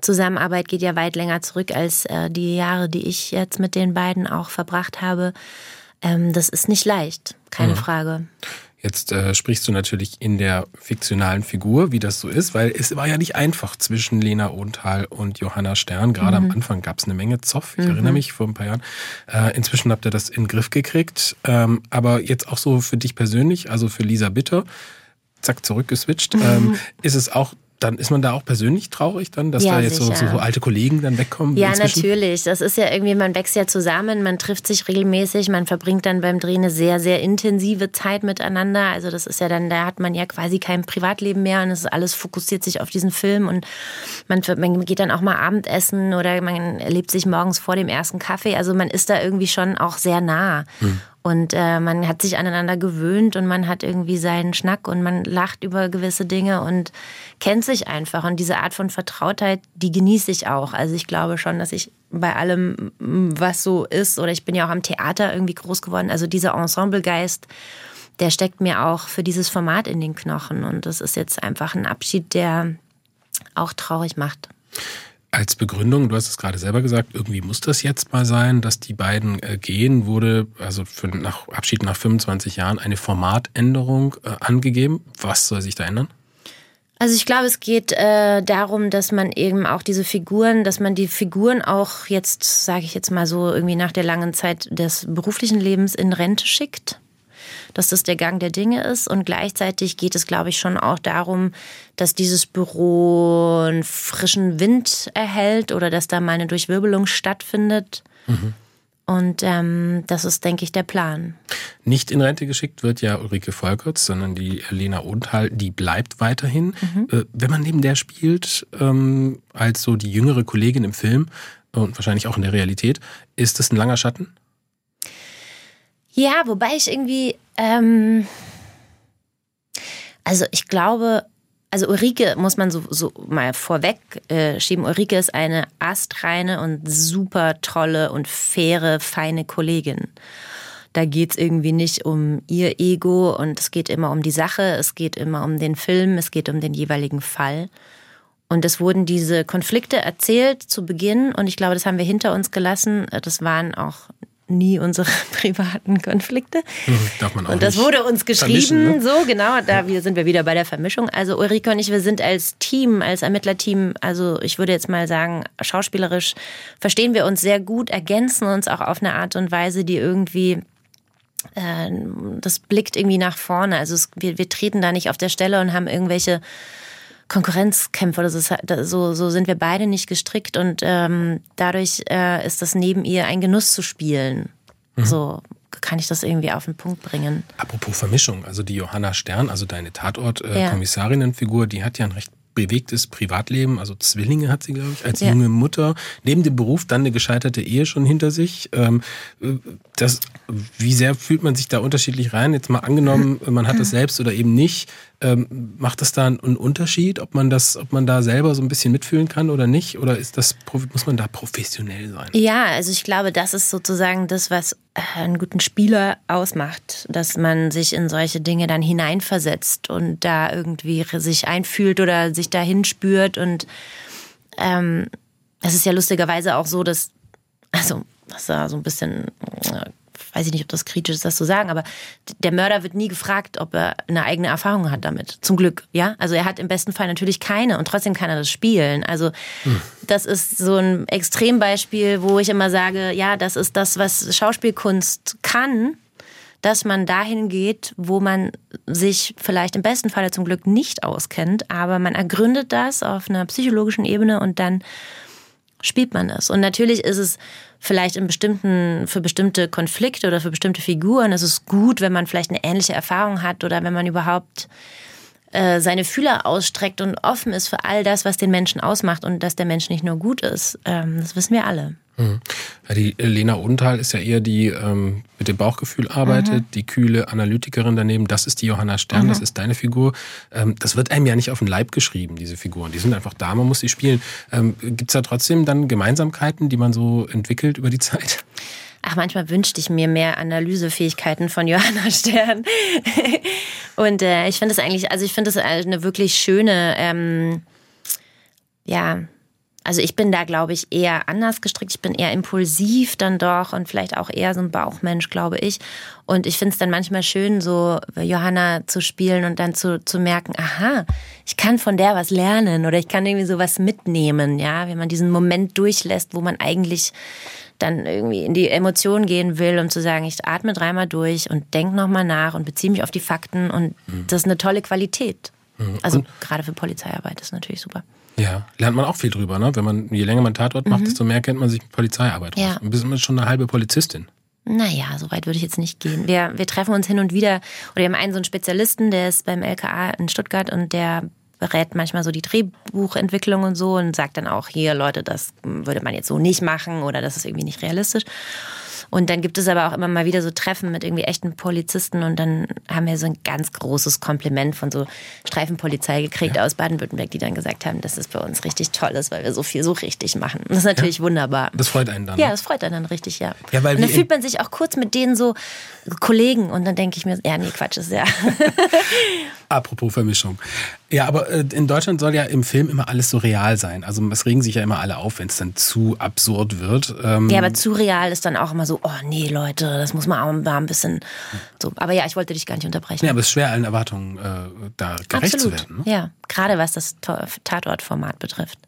Zusammenarbeit geht ja weit länger zurück als äh, die Jahre, die ich jetzt mit den beiden auch verbracht habe. Ähm, das ist nicht leicht, keine mhm. Frage. Jetzt äh, sprichst du natürlich in der fiktionalen Figur, wie das so ist, weil es war ja nicht einfach zwischen Lena Ohnthal und Johanna Stern. Gerade mhm. am Anfang gab es eine Menge Zoff, ich mhm. erinnere mich vor ein paar Jahren. Äh, inzwischen habt ihr das in den Griff gekriegt. Ähm, aber jetzt auch so für dich persönlich, also für Lisa Bitter, zack, zurückgeswitcht, ähm, ist es auch dann ist man da auch persönlich traurig dann, dass ja, da jetzt so, so, alte Kollegen dann wegkommen? Ja, inzwischen? natürlich. Das ist ja irgendwie, man wächst ja zusammen, man trifft sich regelmäßig, man verbringt dann beim Drehen eine sehr, sehr intensive Zeit miteinander. Also das ist ja dann, da hat man ja quasi kein Privatleben mehr und es ist alles fokussiert sich auf diesen Film und man, man geht dann auch mal Abendessen oder man erlebt sich morgens vor dem ersten Kaffee. Also man ist da irgendwie schon auch sehr nah. Hm. Und äh, man hat sich aneinander gewöhnt und man hat irgendwie seinen Schnack und man lacht über gewisse Dinge und kennt sich einfach. Und diese Art von Vertrautheit, die genieße ich auch. Also ich glaube schon, dass ich bei allem, was so ist, oder ich bin ja auch am Theater irgendwie groß geworden, also dieser Ensemblegeist, der steckt mir auch für dieses Format in den Knochen. Und das ist jetzt einfach ein Abschied, der auch traurig macht als Begründung, du hast es gerade selber gesagt, irgendwie muss das jetzt mal sein, dass die beiden äh, gehen, wurde also für nach Abschied nach 25 Jahren eine Formatänderung äh, angegeben. Was soll sich da ändern? Also ich glaube, es geht äh, darum, dass man eben auch diese Figuren, dass man die Figuren auch jetzt, sage ich jetzt mal so, irgendwie nach der langen Zeit des beruflichen Lebens in Rente schickt dass das der Gang der Dinge ist. Und gleichzeitig geht es, glaube ich, schon auch darum, dass dieses Büro einen frischen Wind erhält oder dass da mal eine Durchwirbelung stattfindet. Mhm. Und ähm, das ist, denke ich, der Plan. Nicht in Rente geschickt wird ja Ulrike Volkerts, sondern die Lena Ohnthal, die bleibt weiterhin. Mhm. Äh, wenn man neben der spielt, ähm, als so die jüngere Kollegin im Film und wahrscheinlich auch in der Realität, ist das ein langer Schatten? Ja, wobei ich irgendwie, ähm, also ich glaube, also Ulrike muss man so, so mal vorweg äh, schieben. Ulrike ist eine astreine und super tolle und faire, feine Kollegin. Da geht es irgendwie nicht um ihr Ego und es geht immer um die Sache, es geht immer um den Film, es geht um den jeweiligen Fall. Und es wurden diese Konflikte erzählt zu Beginn und ich glaube, das haben wir hinter uns gelassen. Das waren auch nie unsere privaten Konflikte. Mhm, darf man auch und das nicht wurde uns geschrieben, ne? so genau, da sind wir wieder bei der Vermischung. Also Ulrike und ich, wir sind als Team, als Ermittlerteam, also ich würde jetzt mal sagen, schauspielerisch verstehen wir uns sehr gut, ergänzen uns auch auf eine Art und Weise, die irgendwie äh, das blickt irgendwie nach vorne. Also es, wir, wir treten da nicht auf der Stelle und haben irgendwelche Konkurrenzkämpfe oder so, so, so sind wir beide nicht gestrickt und ähm, dadurch äh, ist das neben ihr ein Genuss zu spielen. Mhm. So kann ich das irgendwie auf den Punkt bringen. Apropos Vermischung, also die Johanna Stern, also deine Tatort-Kommissarinnenfigur, äh, die hat ja ein recht bewegtes Privatleben, also Zwillinge hat sie, glaube ich, als ja. junge Mutter, neben dem Beruf dann eine gescheiterte Ehe schon hinter sich. Ähm, das, wie sehr fühlt man sich da unterschiedlich rein? Jetzt mal angenommen, man hat das selbst oder eben nicht. Ähm, macht das da einen Unterschied, ob man das, ob man da selber so ein bisschen mitfühlen kann oder nicht? Oder ist das, muss man da professionell sein? Ja, also ich glaube, das ist sozusagen das, was äh, einen guten Spieler ausmacht, dass man sich in solche Dinge dann hineinversetzt und da irgendwie sich einfühlt oder sich dahin spürt. Und ähm, es ist ja lustigerweise auch so, dass, also, das war so ein bisschen äh, weiß ich nicht, ob das kritisch ist, das zu sagen, aber der Mörder wird nie gefragt, ob er eine eigene Erfahrung hat damit. Zum Glück, ja. Also er hat im besten Fall natürlich keine und trotzdem kann er das spielen. Also das ist so ein Extrembeispiel, wo ich immer sage, ja, das ist das, was Schauspielkunst kann, dass man dahin geht, wo man sich vielleicht im besten Falle zum Glück nicht auskennt, aber man ergründet das auf einer psychologischen Ebene und dann spielt man es. Und natürlich ist es vielleicht in bestimmten, für bestimmte Konflikte oder für bestimmte Figuren ist es gut, wenn man vielleicht eine ähnliche Erfahrung hat oder wenn man überhaupt äh, seine Fühler ausstreckt und offen ist für all das, was den Menschen ausmacht und dass der Mensch nicht nur gut ist. Ähm, das wissen wir alle. Mhm. Ja, die Lena Unthal ist ja eher die ähm, mit dem Bauchgefühl arbeitet, mhm. die kühle Analytikerin daneben. Das ist die Johanna Stern, mhm. das ist deine Figur. Ähm, das wird einem ja nicht auf den Leib geschrieben, diese Figuren. Die sind einfach da, man muss sie spielen. Ähm, Gibt es da trotzdem dann Gemeinsamkeiten, die man so entwickelt über die Zeit? Ach, manchmal wünschte ich mir mehr Analysefähigkeiten von Johanna Stern. Und äh, ich finde es eigentlich, also ich finde es eine wirklich schöne, ähm, ja, also ich bin da, glaube ich, eher anders gestrickt. Ich bin eher impulsiv dann doch und vielleicht auch eher so ein Bauchmensch, glaube ich. Und ich finde es dann manchmal schön, so Johanna zu spielen und dann zu, zu merken, aha, ich kann von der was lernen oder ich kann irgendwie sowas mitnehmen, ja, wenn man diesen Moment durchlässt, wo man eigentlich dann irgendwie in die Emotionen gehen will, um zu sagen, ich atme dreimal durch und denke nochmal nach und beziehe mich auf die Fakten und mhm. das ist eine tolle Qualität. Mhm. Also gerade für Polizeiarbeit ist natürlich super. Ja, lernt man auch viel drüber, ne? Wenn man, je länger man Tatort macht, mhm. desto mehr kennt man sich mit Polizeiarbeit ja. raus. Und bist man schon eine halbe Polizistin. Naja, so weit würde ich jetzt nicht gehen. Wir, wir treffen uns hin und wieder, oder wir haben einen so einen Spezialisten, der ist beim LKA in Stuttgart und der berät manchmal so die Drehbuchentwicklung und so und sagt dann auch, hier Leute, das würde man jetzt so nicht machen oder das ist irgendwie nicht realistisch. Und dann gibt es aber auch immer mal wieder so Treffen mit irgendwie echten Polizisten und dann haben wir so ein ganz großes Kompliment von so Streifenpolizei gekriegt ja. aus Baden-Württemberg, die dann gesagt haben, dass es bei uns richtig toll ist, weil wir so viel so richtig machen. das ist natürlich ja. wunderbar. Das freut einen dann. Ja, ne? das freut einen dann richtig, ja. ja weil und dann fühlt man sich auch kurz mit denen so Kollegen und dann denke ich mir, ja, nee, Quatsch ist ja. Apropos Vermischung. Ja, aber äh, in Deutschland soll ja im Film immer alles so real sein. Also es regen sich ja immer alle auf, wenn es dann zu absurd wird. Ähm ja, aber zu real ist dann auch immer so, oh nee, Leute, das muss man auch ein bisschen so. Aber ja, ich wollte dich gar nicht unterbrechen. Ja, aber es ist schwer, allen Erwartungen äh, da gerecht Absolut. zu werden. Ne? Ja, gerade was das Tatortformat betrifft.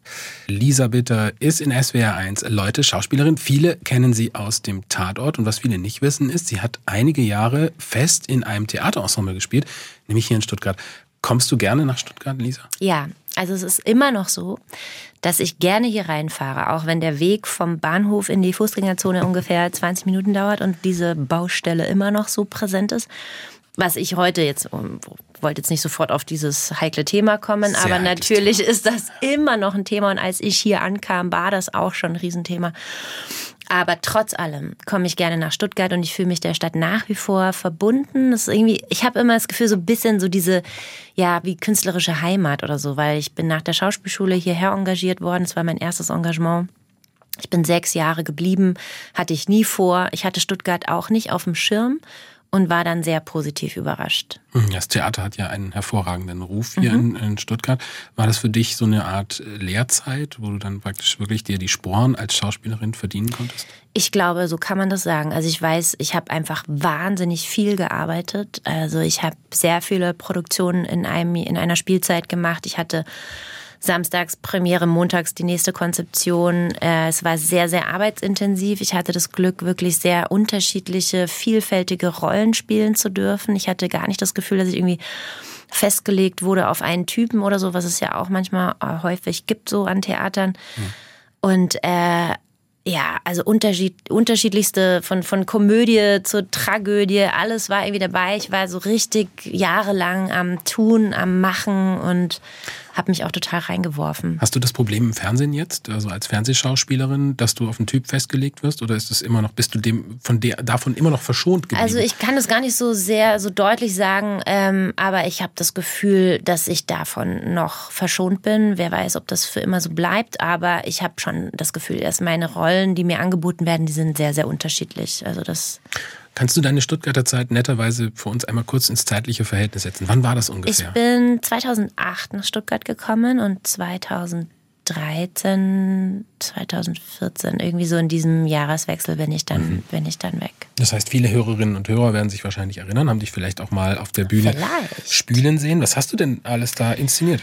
Lisa Bitter ist in SWR 1 Leute, Schauspielerin. Viele kennen sie aus dem Tatort und was viele nicht wissen ist, sie hat einige Jahre fest in einem Theaterensemble gespielt nämlich hier in Stuttgart. Kommst du gerne nach Stuttgart, Lisa? Ja, also es ist immer noch so, dass ich gerne hier reinfahre, auch wenn der Weg vom Bahnhof in die Fußgängerzone ungefähr 20 Minuten dauert und diese Baustelle immer noch so präsent ist. Was ich heute jetzt, wollte jetzt nicht sofort auf dieses heikle Thema kommen, Sehr aber natürlich Thema. ist das immer noch ein Thema und als ich hier ankam, war das auch schon ein Riesenthema. Aber trotz allem komme ich gerne nach Stuttgart und ich fühle mich der Stadt nach wie vor verbunden. Das ist irgendwie, ich habe immer das Gefühl, so ein bisschen so diese, ja, wie künstlerische Heimat oder so, weil ich bin nach der Schauspielschule hierher engagiert worden. Es war mein erstes Engagement. Ich bin sechs Jahre geblieben, hatte ich nie vor. Ich hatte Stuttgart auch nicht auf dem Schirm und war dann sehr positiv überrascht. Hm, das Theater hat ja einen hervorragenden Ruf hier mhm. in, in, Stuttgart. War das für dich so eine Art Lehrzeit, wo du dann praktisch wirklich dir die Sporen als Schauspielerin verdienen konntest? Ich glaube, so kann man das sagen. Also ich weiß, ich habe einfach wahnsinnig viel gearbeitet. Also ich habe sehr viele Produktionen in einem in einer Spielzeit gemacht. Ich hatte samstags Premiere, montags die nächste Konzeption. Äh, es war sehr, sehr arbeitsintensiv. Ich hatte das Glück, wirklich sehr unterschiedliche, vielfältige Rollen spielen zu dürfen. Ich hatte gar nicht das Gefühl, dass ich irgendwie festgelegt wurde auf einen Typen oder so, was es ja auch manchmal äh, häufig gibt, so an Theatern. Mhm. Und äh, ja, also Unterschied, unterschiedlichste von, von Komödie zur Tragödie, alles war irgendwie dabei. Ich war so richtig jahrelang am Tun, am Machen und habe mich auch total reingeworfen. Hast du das Problem im Fernsehen jetzt, also als Fernsehschauspielerin, dass du auf einen Typ festgelegt wirst oder ist es immer noch, bist du dem von der davon immer noch verschont geblieben? Also ich kann es gar nicht so sehr so deutlich sagen, ähm, aber ich habe das Gefühl, dass ich davon noch verschont bin. Wer weiß, ob das für immer so bleibt, aber ich habe schon das Gefühl, dass meine Rollen, die mir angeboten werden, die sind sehr sehr unterschiedlich. Also das Kannst du deine Stuttgarter Zeit netterweise für uns einmal kurz ins zeitliche Verhältnis setzen? Wann war das ungefähr? Ich bin 2008 nach Stuttgart gekommen und 2013, 2014, irgendwie so in diesem Jahreswechsel bin ich dann, mhm. bin ich dann weg. Das heißt, viele Hörerinnen und Hörer werden sich wahrscheinlich erinnern, haben dich vielleicht auch mal auf der Bühne vielleicht. spielen sehen. Was hast du denn alles da inszeniert?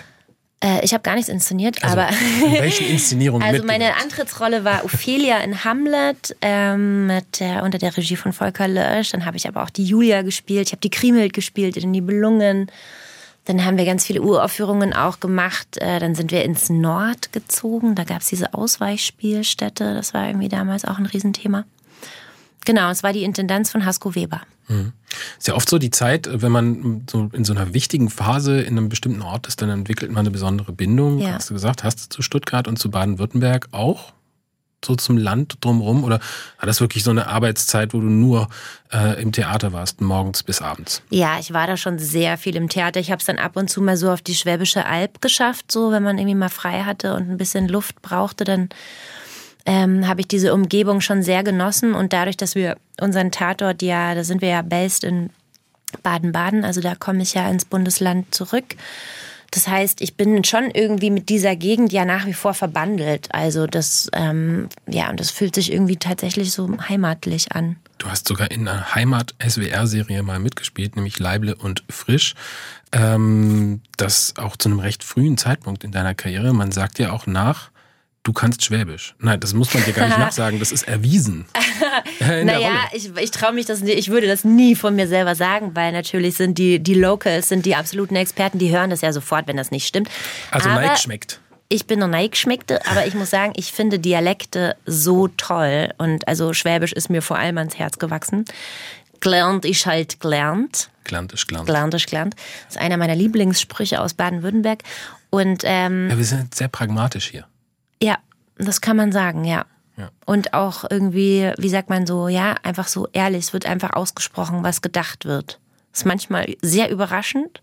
Äh, ich habe gar nichts inszeniert, also, aber. in welchen Inszenierungen? also meine Antrittsrolle war Ophelia in Hamlet ähm, mit der, unter der Regie von Volker Lösch. Dann habe ich aber auch die Julia gespielt. Ich habe die Kriemhild gespielt in Nibelungen. Dann haben wir ganz viele Uraufführungen auch gemacht. Äh, dann sind wir ins Nord gezogen. Da gab es diese Ausweichspielstätte. Das war irgendwie damals auch ein Riesenthema. Genau, es war die Intendanz von Hasko Weber. Mhm. Ist ja oft so die Zeit, wenn man so in so einer wichtigen Phase in einem bestimmten Ort ist, dann entwickelt man eine besondere Bindung. Ja. Hast du gesagt, hast du zu Stuttgart und zu Baden-Württemberg auch? So zum Land drumherum? Oder war das wirklich so eine Arbeitszeit, wo du nur äh, im Theater warst, morgens bis abends? Ja, ich war da schon sehr viel im Theater. Ich habe es dann ab und zu mal so auf die Schwäbische Alb geschafft, so wenn man irgendwie mal frei hatte und ein bisschen Luft brauchte, dann ähm, habe ich diese Umgebung schon sehr genossen und dadurch, dass wir unseren Tatort ja, da sind wir ja based in Baden-Baden, also da komme ich ja ins Bundesland zurück. Das heißt, ich bin schon irgendwie mit dieser Gegend ja nach wie vor verbandelt. Also das, ähm, ja, und das fühlt sich irgendwie tatsächlich so heimatlich an. Du hast sogar in einer Heimat-SWR-Serie mal mitgespielt, nämlich Leible und Frisch. Ähm, das auch zu einem recht frühen Zeitpunkt in deiner Karriere. Man sagt ja auch nach, du kannst Schwäbisch. Nein, das muss man dir gar nicht nachsagen, das ist erwiesen. naja, ich, ich traue mich das nicht, ich würde das nie von mir selber sagen, weil natürlich sind die, die Locals, sind die absoluten Experten, die hören das ja sofort, wenn das nicht stimmt. Also Aber Mike schmeckt. Ich bin noch Nike schmeckte, aber ich muss sagen, ich finde Dialekte so toll und also Schwäbisch ist mir vor allem ans Herz gewachsen. Gelernt ist halt gelernt. Gelernt ist gelernt. Gelernt ist gelernt. Das ist einer meiner Lieblingssprüche aus Baden-Württemberg. Und ähm, ja, wir sind sehr pragmatisch hier. Das kann man sagen, ja. ja. Und auch irgendwie, wie sagt man so, ja, einfach so ehrlich, es wird einfach ausgesprochen, was gedacht wird. Das ist manchmal sehr überraschend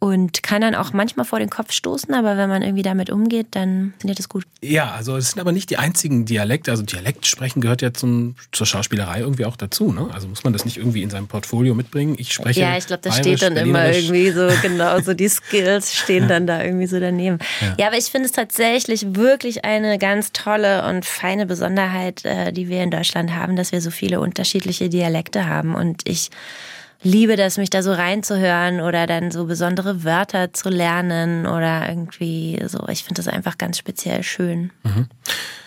und kann dann auch manchmal vor den Kopf stoßen, aber wenn man irgendwie damit umgeht, dann findet es gut. Ja, also es sind aber nicht die einzigen Dialekte. Also Dialekt sprechen gehört ja zum, zur Schauspielerei irgendwie auch dazu. Ne? Also muss man das nicht irgendwie in seinem Portfolio mitbringen? Ich spreche. Ja, ich glaube, das steht dann immer irgendwie so, genau, so die Skills stehen dann da irgendwie so daneben. Ja, ja aber ich finde es tatsächlich wirklich eine ganz tolle und feine Besonderheit, äh, die wir in Deutschland haben, dass wir so viele unterschiedliche Dialekte haben. Und ich liebe das, mich da so reinzuhören oder dann so besondere Wörter zu lernen oder irgendwie so. Ich finde das einfach ganz speziell schön. Mhm.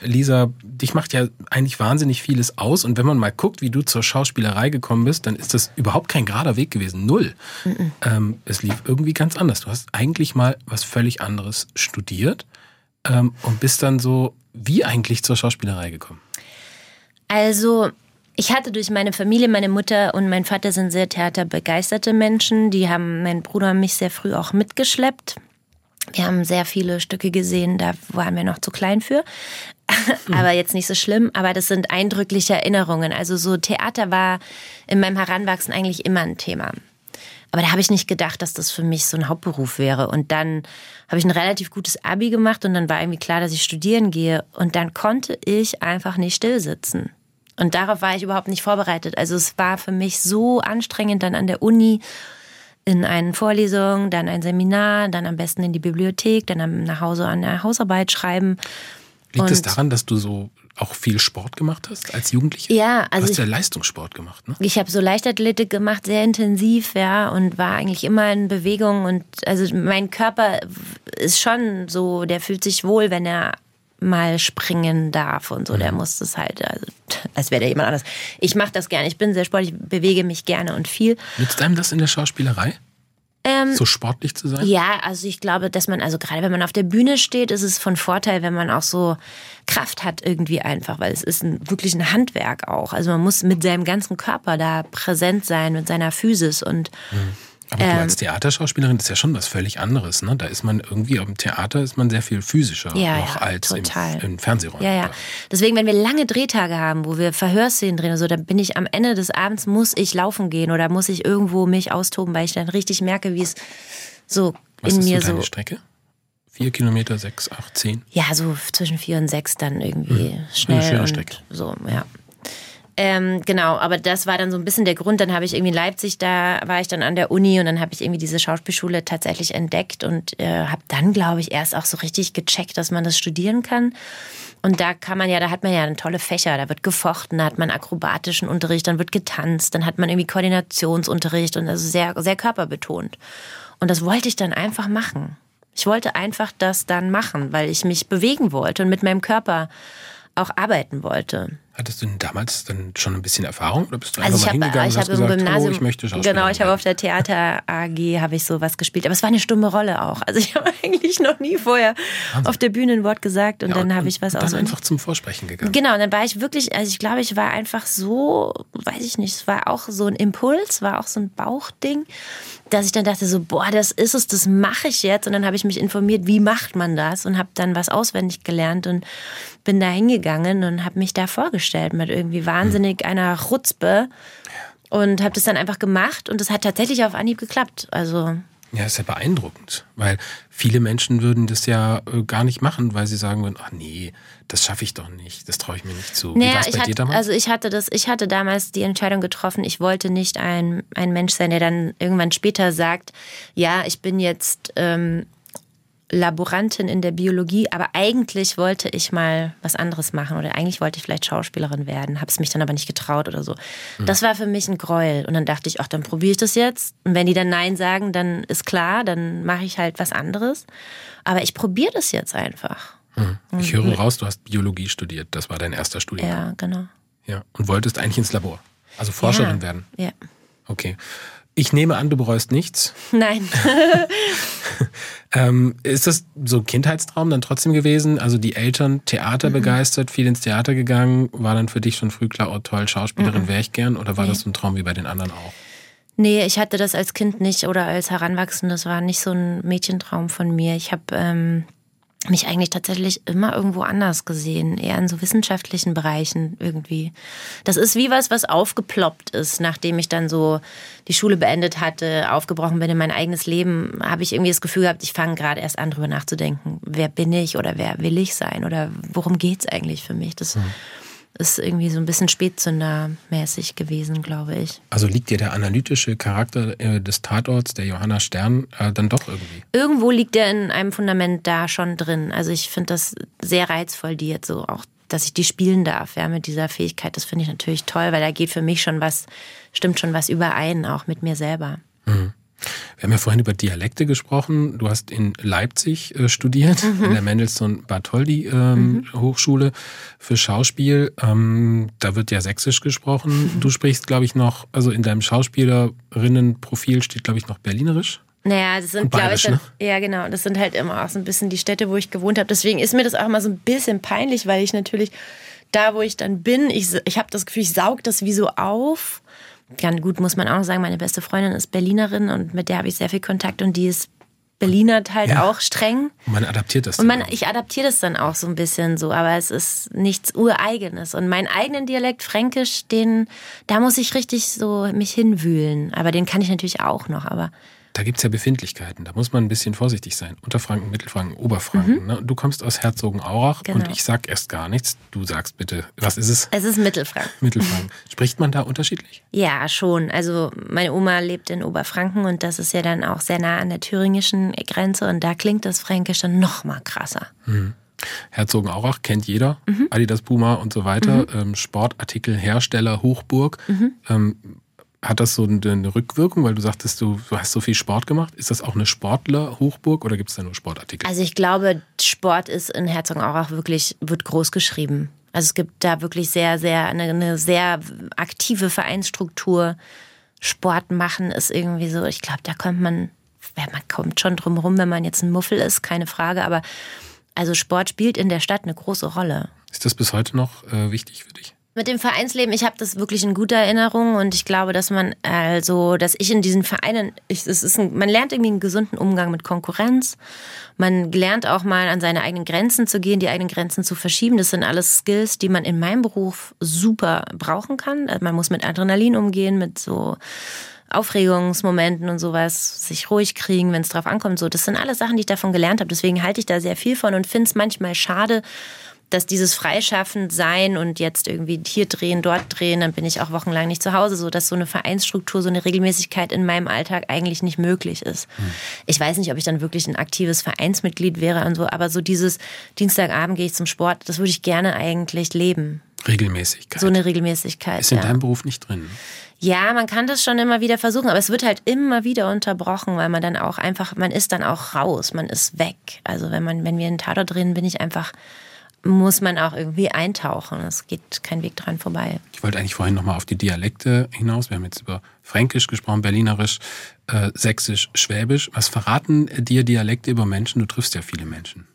Lisa, dich macht ja eigentlich wahnsinnig vieles aus und wenn man mal guckt, wie du zur Schauspielerei gekommen bist, dann ist das überhaupt kein gerader Weg gewesen. Null. Mhm. Ähm, es lief irgendwie ganz anders. Du hast eigentlich mal was völlig anderes studiert ähm, und bist dann so wie eigentlich zur Schauspielerei gekommen. Also ich hatte durch meine Familie, meine Mutter und mein Vater sind sehr theaterbegeisterte Menschen. Die haben meinen Bruder und mich sehr früh auch mitgeschleppt. Wir haben sehr viele Stücke gesehen, da waren wir noch zu klein für. aber jetzt nicht so schlimm. Aber das sind eindrückliche Erinnerungen. Also so Theater war in meinem Heranwachsen eigentlich immer ein Thema. Aber da habe ich nicht gedacht, dass das für mich so ein Hauptberuf wäre. Und dann habe ich ein relativ gutes Abi gemacht und dann war irgendwie klar, dass ich studieren gehe. Und dann konnte ich einfach nicht stillsitzen. Und darauf war ich überhaupt nicht vorbereitet. Also es war für mich so anstrengend dann an der Uni in eine Vorlesung, dann ein Seminar, dann am besten in die Bibliothek, dann nach Hause an der Hausarbeit schreiben. Liegt es daran, dass du so auch viel Sport gemacht hast als Jugendliche? Ja, also du hast ja Leistungssport gemacht, ne? Ich habe so Leichtathletik gemacht, sehr intensiv, ja, und war eigentlich immer in Bewegung und also mein Körper ist schon so, der fühlt sich wohl, wenn er mal springen darf und so. Mhm. Der muss das halt, also, als wäre der jemand anders. Ich mache das gerne. Ich bin sehr sportlich, bewege mich gerne und viel. Nützt einem das in der Schauspielerei? Ähm, so sportlich zu sein? Ja, also ich glaube, dass man, also gerade wenn man auf der Bühne steht, ist es von Vorteil, wenn man auch so Kraft hat irgendwie einfach, weil es ist ein, wirklich ein Handwerk auch. Also man muss mit seinem ganzen Körper da präsent sein, mit seiner Physis und mhm. Aber ähm, du als Theaterschauspielerin, ist ja schon was völlig anderes. Ne? Da ist man irgendwie, am Theater ist man sehr viel physischer ja, noch ja, als im, im Fernsehräumen. Ja, ja. Deswegen, wenn wir lange Drehtage haben, wo wir Verhörszenen drehen, so, dann bin ich am Ende des Abends, muss ich laufen gehen oder muss ich irgendwo mich austoben, weil ich dann richtig merke, wie es so was in ist mir so. Deine Strecke? Vier Kilometer, sechs, acht, zehn? Ja, so zwischen vier und sechs dann irgendwie mhm. schnell. Eine schöne und Strecke. So, ja. Ähm, genau, aber das war dann so ein bisschen der Grund. Dann habe ich irgendwie in Leipzig, da war ich dann an der Uni und dann habe ich irgendwie diese Schauspielschule tatsächlich entdeckt und äh, habe dann, glaube ich, erst auch so richtig gecheckt, dass man das studieren kann. Und da kann man ja, da hat man ja eine tolle Fächer, da wird gefochten, da hat man akrobatischen Unterricht, dann wird getanzt, dann hat man irgendwie Koordinationsunterricht und also sehr, sehr körperbetont. Und das wollte ich dann einfach machen. Ich wollte einfach das dann machen, weil ich mich bewegen wollte und mit meinem Körper auch arbeiten wollte. Hattest du denn damals dann schon ein bisschen Erfahrung oder bist du also einfach ich mal hab, hingegangen ich und hast im gesagt, Gymnasium, ich möchte Schauspielerin Genau, ich habe auf der Theater AG habe ich sowas gespielt, aber es war eine stumme Rolle auch. Also ich habe eigentlich noch nie vorher Wahnsinn. auf der Bühne ein Wort gesagt und ja, dann habe ich was und dann einfach zum Vorsprechen gegangen. Genau, und dann war ich wirklich, also ich glaube, ich war einfach so, weiß ich nicht, es war auch so ein Impuls, war auch so ein Bauchding, dass ich dann dachte so, boah, das ist es, das mache ich jetzt. Und dann habe ich mich informiert, wie macht man das? Und habe dann was auswendig gelernt und bin da hingegangen und habe mich da vorgestellt mit irgendwie wahnsinnig einer Chutzpe. Und habe das dann einfach gemacht und es hat tatsächlich auf Anhieb geklappt. Also ja, ist ja beeindruckend, weil viele Menschen würden das ja äh, gar nicht machen, weil sie sagen würden, ach nee, das schaffe ich doch nicht, das traue ich mir nicht zu. Naja, Wie war es bei hatte, dir damals? Also ich hatte das, ich hatte damals die Entscheidung getroffen, ich wollte nicht ein, ein Mensch sein, der dann irgendwann später sagt, ja, ich bin jetzt ähm, Laborantin in der Biologie, aber eigentlich wollte ich mal was anderes machen oder eigentlich wollte ich vielleicht Schauspielerin werden, habe es mich dann aber nicht getraut oder so. Mhm. Das war für mich ein Gräuel und dann dachte ich, ach, dann probiere ich das jetzt und wenn die dann Nein sagen, dann ist klar, dann mache ich halt was anderes. Aber ich probiere das jetzt einfach. Mhm. Ich höre raus, du hast Biologie studiert, das war dein erster Studiengang. Ja, genau. Ja, und wolltest eigentlich ins Labor, also Forscherin ja. werden. Ja. Okay. Ich nehme an, du bereust nichts. Nein. ähm, ist das so ein Kindheitstraum dann trotzdem gewesen? Also die Eltern Theater mhm. begeistert, viel ins Theater gegangen. War dann für dich schon früh klar, oh toll, Schauspielerin mhm. wäre ich gern? Oder war nee. das so ein Traum wie bei den anderen auch? Nee, ich hatte das als Kind nicht oder als Heranwachsende. Das war nicht so ein Mädchentraum von mir. Ich habe ähm, mich eigentlich tatsächlich immer irgendwo anders gesehen, eher in so wissenschaftlichen Bereichen irgendwie. Das ist wie was, was aufgeploppt ist, nachdem ich dann so die Schule beendet hatte, aufgebrochen bin in mein eigenes Leben, habe ich irgendwie das Gefühl gehabt, ich fange gerade erst an, drüber nachzudenken, wer bin ich oder wer will ich sein oder worum geht's eigentlich für mich? Das mhm ist irgendwie so ein bisschen Spätzündermäßig gewesen, glaube ich. Also liegt dir der analytische Charakter äh, des Tatorts, der Johanna Stern, äh, dann doch irgendwie? Irgendwo liegt der in einem Fundament da schon drin. Also ich finde das sehr reizvoll, die jetzt so auch, dass ich die spielen darf, ja, mit dieser Fähigkeit. Das finde ich natürlich toll, weil da geht für mich schon was, stimmt schon was überein, auch mit mir selber. Mhm. Wir haben ja vorhin über Dialekte gesprochen. Du hast in Leipzig äh, studiert, mhm. in der Mendelssohn Bartholdy ähm, mhm. Hochschule für Schauspiel. Ähm, da wird ja Sächsisch gesprochen. Mhm. Du sprichst, glaube ich, noch, also in deinem Schauspielerinnenprofil steht, glaube ich, noch Berlinerisch. Naja, das sind, glaube ich, dann, ne? ja genau, das sind halt immer auch so ein bisschen die Städte, wo ich gewohnt habe. Deswegen ist mir das auch mal so ein bisschen peinlich, weil ich natürlich da, wo ich dann bin, ich, ich habe das Gefühl, ich saug das wie so auf Ganz gut muss man auch sagen, meine beste Freundin ist Berlinerin und mit der habe ich sehr viel Kontakt und die ist Berlinert halt ja. auch streng. Und man adaptiert das. Und man, ich adaptiere das dann auch so ein bisschen so, aber es ist nichts Ureigenes. Und meinen eigenen Dialekt Fränkisch, den, da muss ich richtig so mich hinwühlen. Aber den kann ich natürlich auch noch, aber da gibt's ja Befindlichkeiten. Da muss man ein bisschen vorsichtig sein. Unterfranken, Mittelfranken, Oberfranken. Ne? Du kommst aus Herzogenaurach Genau. und ich sag erst gar nichts. Du sagst bitte, was ist es? Es ist Mittelfranken. Mittelfranken. Spricht man da unterschiedlich? Ja, schon. Also meine Oma lebt in Oberfranken und das ist ja dann auch sehr nah an der thüringischen Grenze und da klingt das Fränkisch dann noch mal krasser. Herzogenaurach kennt jeder. Mhm. Adidas, Puma und so weiter. Ähm, Sportartikelhersteller, Hochburg. Mhm. Ähm, hat das so eine, Rückwirkung, weil du sagtest, du, du hast so viel Sport gemacht? Ist das auch eine Sportler-Hochburg oder gibt es da nur Sportartikel? Also ich glaube, Sport ist in Herzogenaurach wirklich, wird groß geschrieben. Also es gibt da wirklich sehr, sehr, eine, eine sehr aktive Vereinsstruktur. Sport machen ist irgendwie so, ich glaube, da kommt man, ja, man kommt schon drum rum, wenn man jetzt ein Muffel ist, keine Frage, aber also Sport spielt in der Stadt eine große Rolle. Ist das bis heute noch äh, wichtig für dich? Mit dem Vereinsleben, ich habe das wirklich in guter Erinnerung und ich glaube, dass man also, dass ich in diesen Vereinen, ich, es ist ein, man lernt irgendwie einen gesunden Umgang mit Konkurrenz. Man lernt auch mal an seine eigenen Grenzen zu gehen, die eigenen Grenzen zu verschieben. Das sind alles Skills, die man in meinem Beruf super brauchen kann. Man muss mit Adrenalin umgehen, mit so Aufregungsmomenten und sowas, sich ruhig kriegen, wenn es drauf ankommt. So, das sind alles Sachen, die ich davon gelernt habe. Deswegen halte ich da sehr viel von und finde es manchmal schade, dass dieses freischaffend sein und jetzt irgendwie hier drehen, dort drehen, dann bin ich auch wochenlang nicht zu Hause, so dass so eine Vereinsstruktur, so eine Regelmäßigkeit in meinem Alltag eigentlich nicht möglich ist. Ich weiß nicht, ob ich dann wirklich ein aktives Vereinsmitglied wäre und so, aber so dieses Dienstagabend gehe ich zum Sport, das würde ich gerne eigentlich leben. Regelmäßigkeit. So eine Regelmäßigkeit. ist in ja. deinem Beruf nicht drin. Ja, man kann das schon immer wieder versuchen, aber es wird halt immer wieder unterbrochen, weil man dann auch einfach, man ist dann auch raus, man ist weg. Also wenn man, wenn wir in Tatort drehen, bin ich einfach, muss man auch irgendwie eintauchen. Es geht kein Weg dran vorbei. Ich wollte eigentlich vorhin nochmal auf die Dialekte hinaus. Wir haben jetzt über Fränkisch gesprochen, Berlinerisch, äh, Sächsisch, Schwäbisch. Was verraten dir Dialekte über Menschen? Du triffst ja viele Menschen.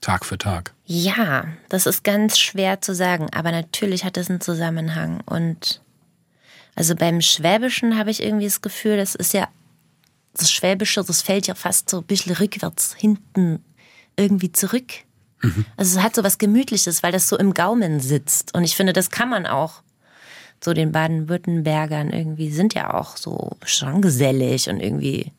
Tag für Tag. Ja, das ist ganz schwer zu sagen, aber natürlich hat es einen Zusammenhang. Und also beim Schwäbischen habe ich irgendwie das Gefühl, das ist ja, das Schwäbische, das fällt ja fast so ein bisschen rückwärts hinten irgendwie zurück. Also es hat so was Gemütliches, weil das so im Gaumen sitzt. Und ich finde, das kann man auch. So den Baden-Württembergern irgendwie sind ja auch so schon gesellig und irgendwie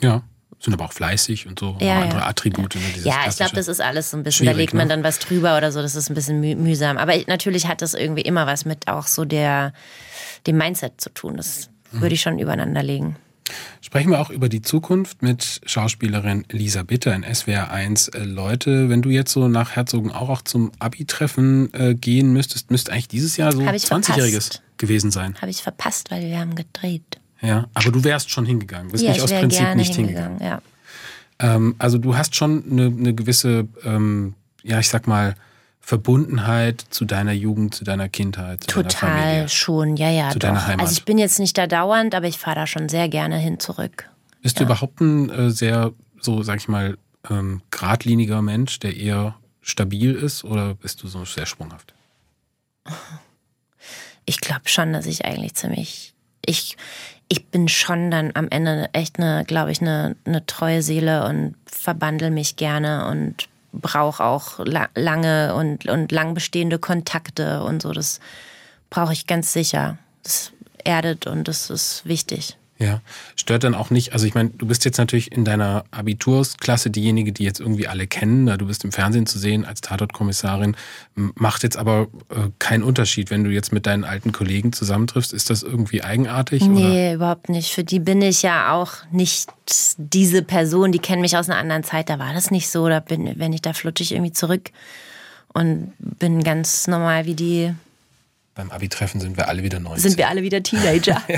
Ja. Sind aber auch fleißig und so. Ja, andere ja. Attribute. Ne, Ja, ich glaube, das ist alles so ein bisschen, da legt man ne? dann was drüber oder so, das ist ein bisschen müh mühsam. Aber ich- natürlich hat das irgendwie immer was mit auch so der, dem Mindset zu tun. Das Mhm. würde ich schon übereinander legen. Sprechen wir auch über die Zukunft mit Schauspielerin Lisa Bitter in SWR 1. Äh, Leute, wenn du jetzt so nach Herzogenaurach zum Abi-Treffen äh, gehen müsstest, müsste eigentlich dieses Jahr so Hab ich 20-Jähriges verpasst. gewesen sein. Habe ich verpasst, weil wir haben gedreht. Ja, aber du wärst schon hingegangen. Bist Ja, nicht ich aus Prinzip nicht hingegangen. hingegangen. Ja. Ähm, also du hast schon eine, eine gewisse, ähm, ja, ich sag mal, Verbundenheit zu deiner Jugend, zu deiner Kindheit, zu deiner Total Familie. schon, ja, ja. Zu doch. deiner Heimat. Also ich bin jetzt nicht da dauernd, aber ich fahre da schon sehr gerne hin zurück. Bist du überhaupt ein äh, sehr, so sag ich mal, ähm, geradliniger Mensch, der eher stabil ist oder bist du so sehr sprunghaft? ich glaube schon, dass ich eigentlich ziemlich. Ich, ich bin schon dann am Ende echt eine, glaube ich, eine, eine treue Seele und verbandel mich gerne und brauche auch la lange und, und lang bestehende Kontakte und so. Das brauche ich ganz sicher. Das erdet und das ist wichtig. Ja, stört dann auch nicht, also ich meine, du bist jetzt natürlich in deiner Abitursklasse diejenige, die jetzt irgendwie alle kennen, da du bist im Fernsehen zu sehen als Tatortkommissarin, macht jetzt aber äh, keinen Unterschied, wenn du jetzt mit deinen alten Kollegen zusammentriffst, ist das irgendwie eigenartig? Oder? Nee, überhaupt nicht. Für die bin ich ja auch nicht diese Person, die kennen mich aus einer anderen Zeit. Da war das nicht so. Da bin, wenn ich da flutsche ich irgendwie zurück und bin ganz normal wie die. Beim Abi-Treffen sind wir alle wieder 19. Sind wir alle wieder Teenager?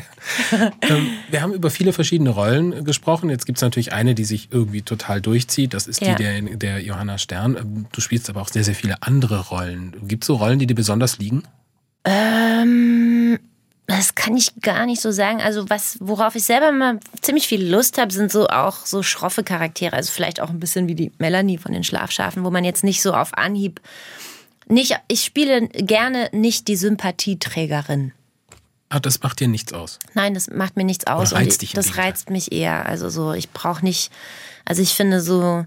Ähm, wir haben über viele verschiedene Rollen äh, gesprochen. Jetzt gibt es natürlich eine, die sich irgendwie total durchzieht. Das ist Ja. die der, der Johanna Stern. Ähm, Du spielst aber auch sehr, sehr viele andere Rollen. Gibt es so Rollen, die dir besonders liegen? ähm, das kann ich gar nicht so sagen. Also was, worauf ich selber mal ziemlich viel Lust habe, sind so auch so schroffe Charaktere. Also vielleicht auch ein bisschen wie die Melanie von den Schlafschafen, wo man jetzt nicht so auf Anhieb nicht. Ich spiele gerne nicht die Sympathieträgerin. Ah, das macht dir nichts aus. Nein, das macht mir nichts aus. Oder reizt dich das reizt mich eher. Also so, ich brauche nicht, also ich finde so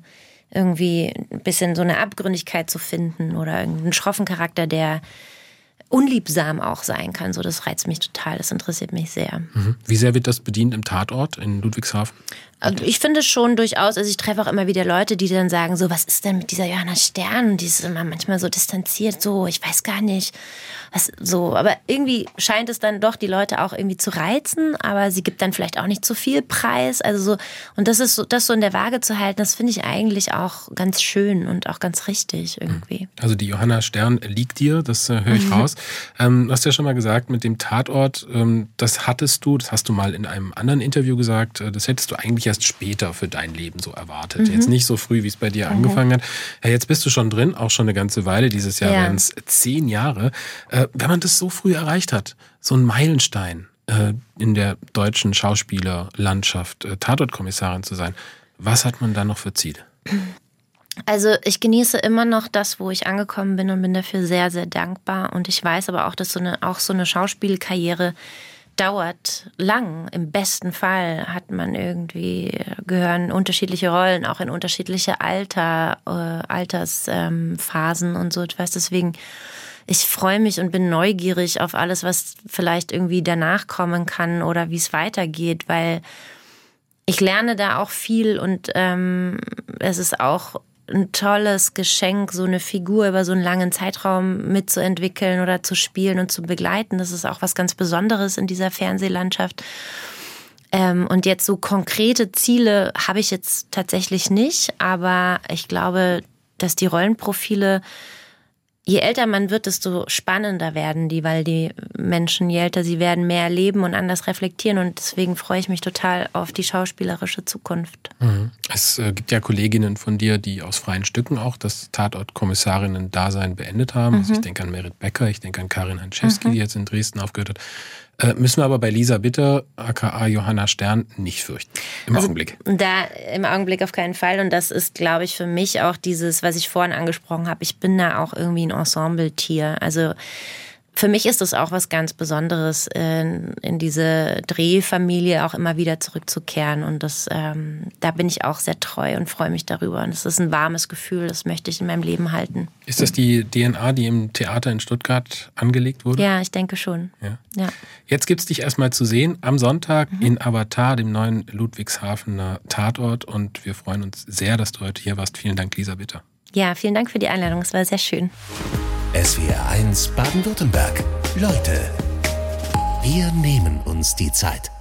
irgendwie ein bisschen so eine Abgründigkeit zu finden oder irgendeinen schroffen Charakter, der unliebsam auch sein kann. So, das reizt mich total, das interessiert mich sehr. Mhm. Wie sehr wird das bedient im Tatort in Ludwigshafen? Also ich finde schon durchaus, also ich treffe auch immer wieder Leute, die dann sagen, so, was ist denn mit dieser Johanna Stern? Die ist immer manchmal so distanziert, so, ich weiß gar nicht. Was, so, aber irgendwie scheint es dann doch die Leute auch irgendwie zu reizen, aber sie gibt dann vielleicht auch nicht zu viel Preis. Also so, und das ist so, das so in der Waage zu halten, das finde ich eigentlich auch ganz schön und auch ganz richtig irgendwie. Also die Johanna Stern liegt dir, das äh, höre ich mhm. raus. Ähm, du hast ja schon mal gesagt, mit dem Tatort, ähm, das hattest du, das hast du mal in einem anderen Interview gesagt, äh, das hättest du eigentlich erst später für dein Leben so erwartet. Mhm. Jetzt nicht so früh, wie es bei dir mhm. angefangen hat. Ja, jetzt bist du schon drin, auch schon eine ganze Weile. Dieses Jahr ja. werden es zehn Jahre. Äh, wenn man das so früh erreicht hat, so ein Meilenstein äh, in der deutschen Schauspielerlandschaft, äh, Tatortkommissarin zu sein, was hat man da noch für Ziele? Also ich genieße immer noch das, wo ich angekommen bin und bin dafür sehr, sehr dankbar. Und ich weiß aber auch, dass so eine, auch so eine Schauspielkarriere dauert lang. Im besten Fall hat man irgendwie, gehören unterschiedliche Rollen auch in unterschiedliche Alter, äh, Altersphasen ähm, und so etwas. Deswegen, ich freue mich und bin neugierig auf alles, was vielleicht irgendwie danach kommen kann oder wie es weitergeht, weil ich lerne da auch viel und ähm, es ist auch ein tolles Geschenk, so eine Figur über so einen langen Zeitraum mitzuentwickeln oder zu spielen und zu begleiten. Das ist auch was ganz Besonderes in dieser Fernsehlandschaft. Ähm, und jetzt so konkrete Ziele habe ich jetzt tatsächlich nicht, aber ich glaube, dass die Rollenprofile je älter man wird, desto spannender werden die, weil die Menschen, je älter sie werden, mehr leben und anders reflektieren. Und deswegen freue ich mich total auf die schauspielerische Zukunft. Mhm. Es äh, gibt ja Kolleginnen von dir, die aus freien Stücken auch das Tatort-Kommissarinnen-Dasein beendet haben. Also mhm. Also ich denke an Merit Becker, ich denke an Karin Hanczewski, mhm. die jetzt in Dresden aufgehört hat. Äh, müssen wir aber bei Lisa Bitter, aka Johanna Stern, nicht fürchten. Im also Augenblick. Da im Augenblick auf keinen Fall. Und das ist, glaube ich, für mich auch dieses, was ich vorhin angesprochen habe. Ich bin da auch irgendwie ein Ensemble-Tier. Also für mich ist es auch was ganz Besonderes, in, in diese Drehfamilie auch immer wieder zurückzukehren. Und das, ähm, da bin ich auch sehr treu und freue mich darüber. Und es ist ein warmes Gefühl, das möchte ich in meinem Leben halten. Ist das die DNA, die im Theater in Stuttgart angelegt wurde? Ja, ich denke schon. Ja. ja. Jetzt gibt es dich erstmal zu sehen am Sonntag mhm. in Avatar, dem neuen Ludwigshafener Tatort. Und wir freuen uns sehr, dass du heute hier warst. Vielen Dank, Lisa Bitter. Ja, vielen Dank für die Einladung. Es war sehr schön. SWR 1 Baden-Württemberg. Leute, wir nehmen uns die Zeit.